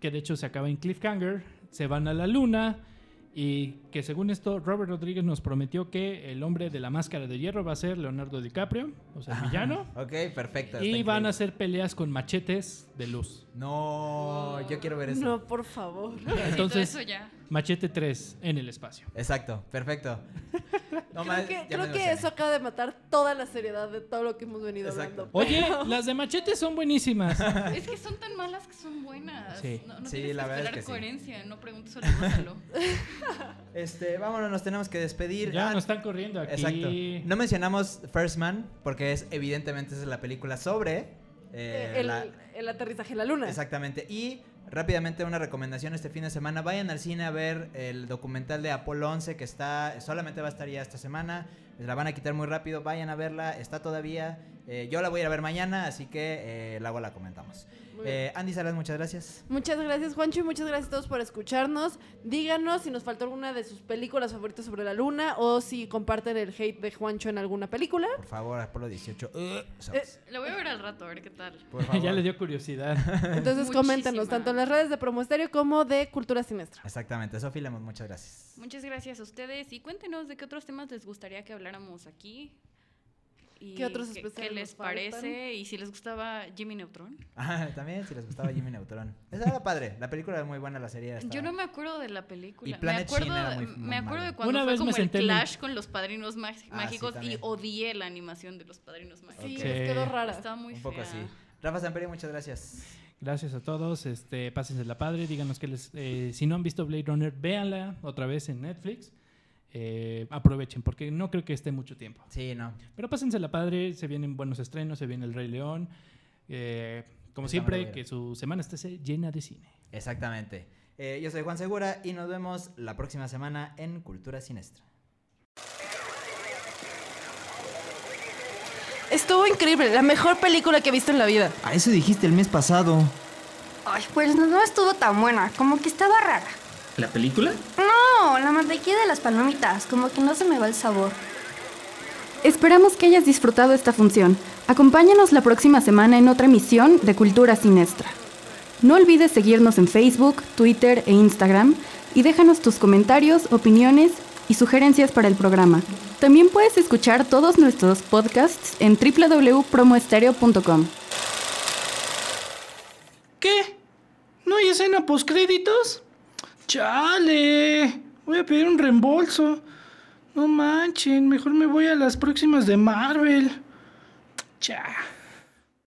F: que de hecho se acaba en cliffhanger, se van a la luna Y que según esto, Robert Rodríguez nos prometió que el hombre de la máscara de hierro va a ser Leonardo DiCaprio, o sea, villano.
D: Ok, perfecto.
F: Y van a hacer peleas con machetes de luz.
D: No, yo quiero ver eso.
E: No, por favor.
F: Entonces,
G: eso ya.
F: Machete 3 en el espacio.
D: Exacto, perfecto. [laughs] No más,
E: Creo que,
D: ya me
E: creo que eso acaba de matar toda la seriedad de todo lo que hemos venido
D: Exacto.
E: hablando.
F: Oye, [laughs] las de Machete son buenísimas. [laughs]
G: Es que son tan malas que son buenas.
F: Sí.
G: No, no
D: Sí,
G: tienes
D: la
G: que
D: verdad es
G: esperar
D: que sí.
G: coherencia. No preguntes solo.
D: Este, vámonos, nos tenemos que despedir.
F: Ya
D: Ah,
F: nos están corriendo aquí.
D: Exacto. No mencionamos First Man porque es evidentemente esa es la película sobre eh,
E: el,
D: la-
E: el aterrizaje en la luna.
D: exactamente. Y rápidamente una recomendación este fin de semana. Vayan al cine a ver el documental de Apolo 11 que está solamente va a estar ya esta semana. La van a quitar muy rápido. Vayan a verla. Está todavía eh, yo la voy a ir a ver mañana así que eh, luego la comentamos. Eh, Andy Salas muchas gracias
E: Muchas gracias, Juancho, y muchas gracias a todos por escucharnos. Díganos si nos faltó alguna de sus películas favoritas sobre la luna o si comparten el hate de Juancho en alguna película.
D: por favor Apolo 18 uh,
E: Eh.
G: Lo voy a ver al rato, a ver qué tal.
D: por favor [laughs]
F: ya le dio curiosidad.
E: Entonces coméntenos
G: Muchísima.
E: tanto en las redes de Promo Estéreo como de Cultura Siniestra.
D: exactamente Sofía Lemos muchas gracias
G: Muchas gracias a ustedes y cuéntenos de qué otros temas les gustaría que habláramos aquí. Y
E: ¿Qué otros
G: qué-
E: especiales
G: ¿Qué les parece? Y si les gustaba Jimmy Neutron. [laughs]
D: Ah, también si les gustaba Jimmy Neutron. Esa era padre. La película era muy buena, la serie.
G: Yo
D: estaba-
G: no me acuerdo de la película.
D: Y
G: me acuerdo,
D: era muy-
G: me
D: muy
G: acuerdo de cuando
F: Una
G: fue como el
F: senté en el-
G: clash con los padrinos má-
D: Ah, sí,
G: mágicos y odié la animación de los padrinos mágicos.
E: Sí, les quedó rara.
G: Estaba muy
D: Un poco
G: fea.
D: así. Rafa Samperi, muchas gracias.
F: Gracias a todos. Este, pásensela padre. Díganos que les, eh, si no han visto Blade Runner, véanla otra vez en Netflix. Eh, aprovechen, porque no creo que esté mucho tiempo.
D: Sí, no.
F: Pero pásensela padre. Se vienen buenos estrenos. Se viene El Rey León. Eh, como siempre, que su semana esté llena de cine.
D: Exactamente. Eh, yo soy Juan Segura y nos vemos la próxima semana en Cultura Sinestra.
E: Estuvo increíble, la mejor película que he visto en la vida.
C: A eso dijiste el mes pasado.
H: Ay, pues no estuvo tan buena, como que estaba rara.
B: ¿La película?
H: No, la mantequilla de las palomitas, como que no se me va el sabor.
A: Esperamos que hayas disfrutado esta función. Acompáñanos la próxima semana en otra emisión de Cultura Siniestra. No olvides seguirnos en Facebook, Twitter e Instagram y déjanos tus comentarios, opiniones y sugerencias para el programa. También puedes escuchar todos nuestros podcasts en www.promoestereo.com.
I: ¿Qué? ¿No hay escena postcréditos? ¡Chale! Voy a pedir un reembolso. No manchen, mejor me voy a las próximas de Marvel. Cha.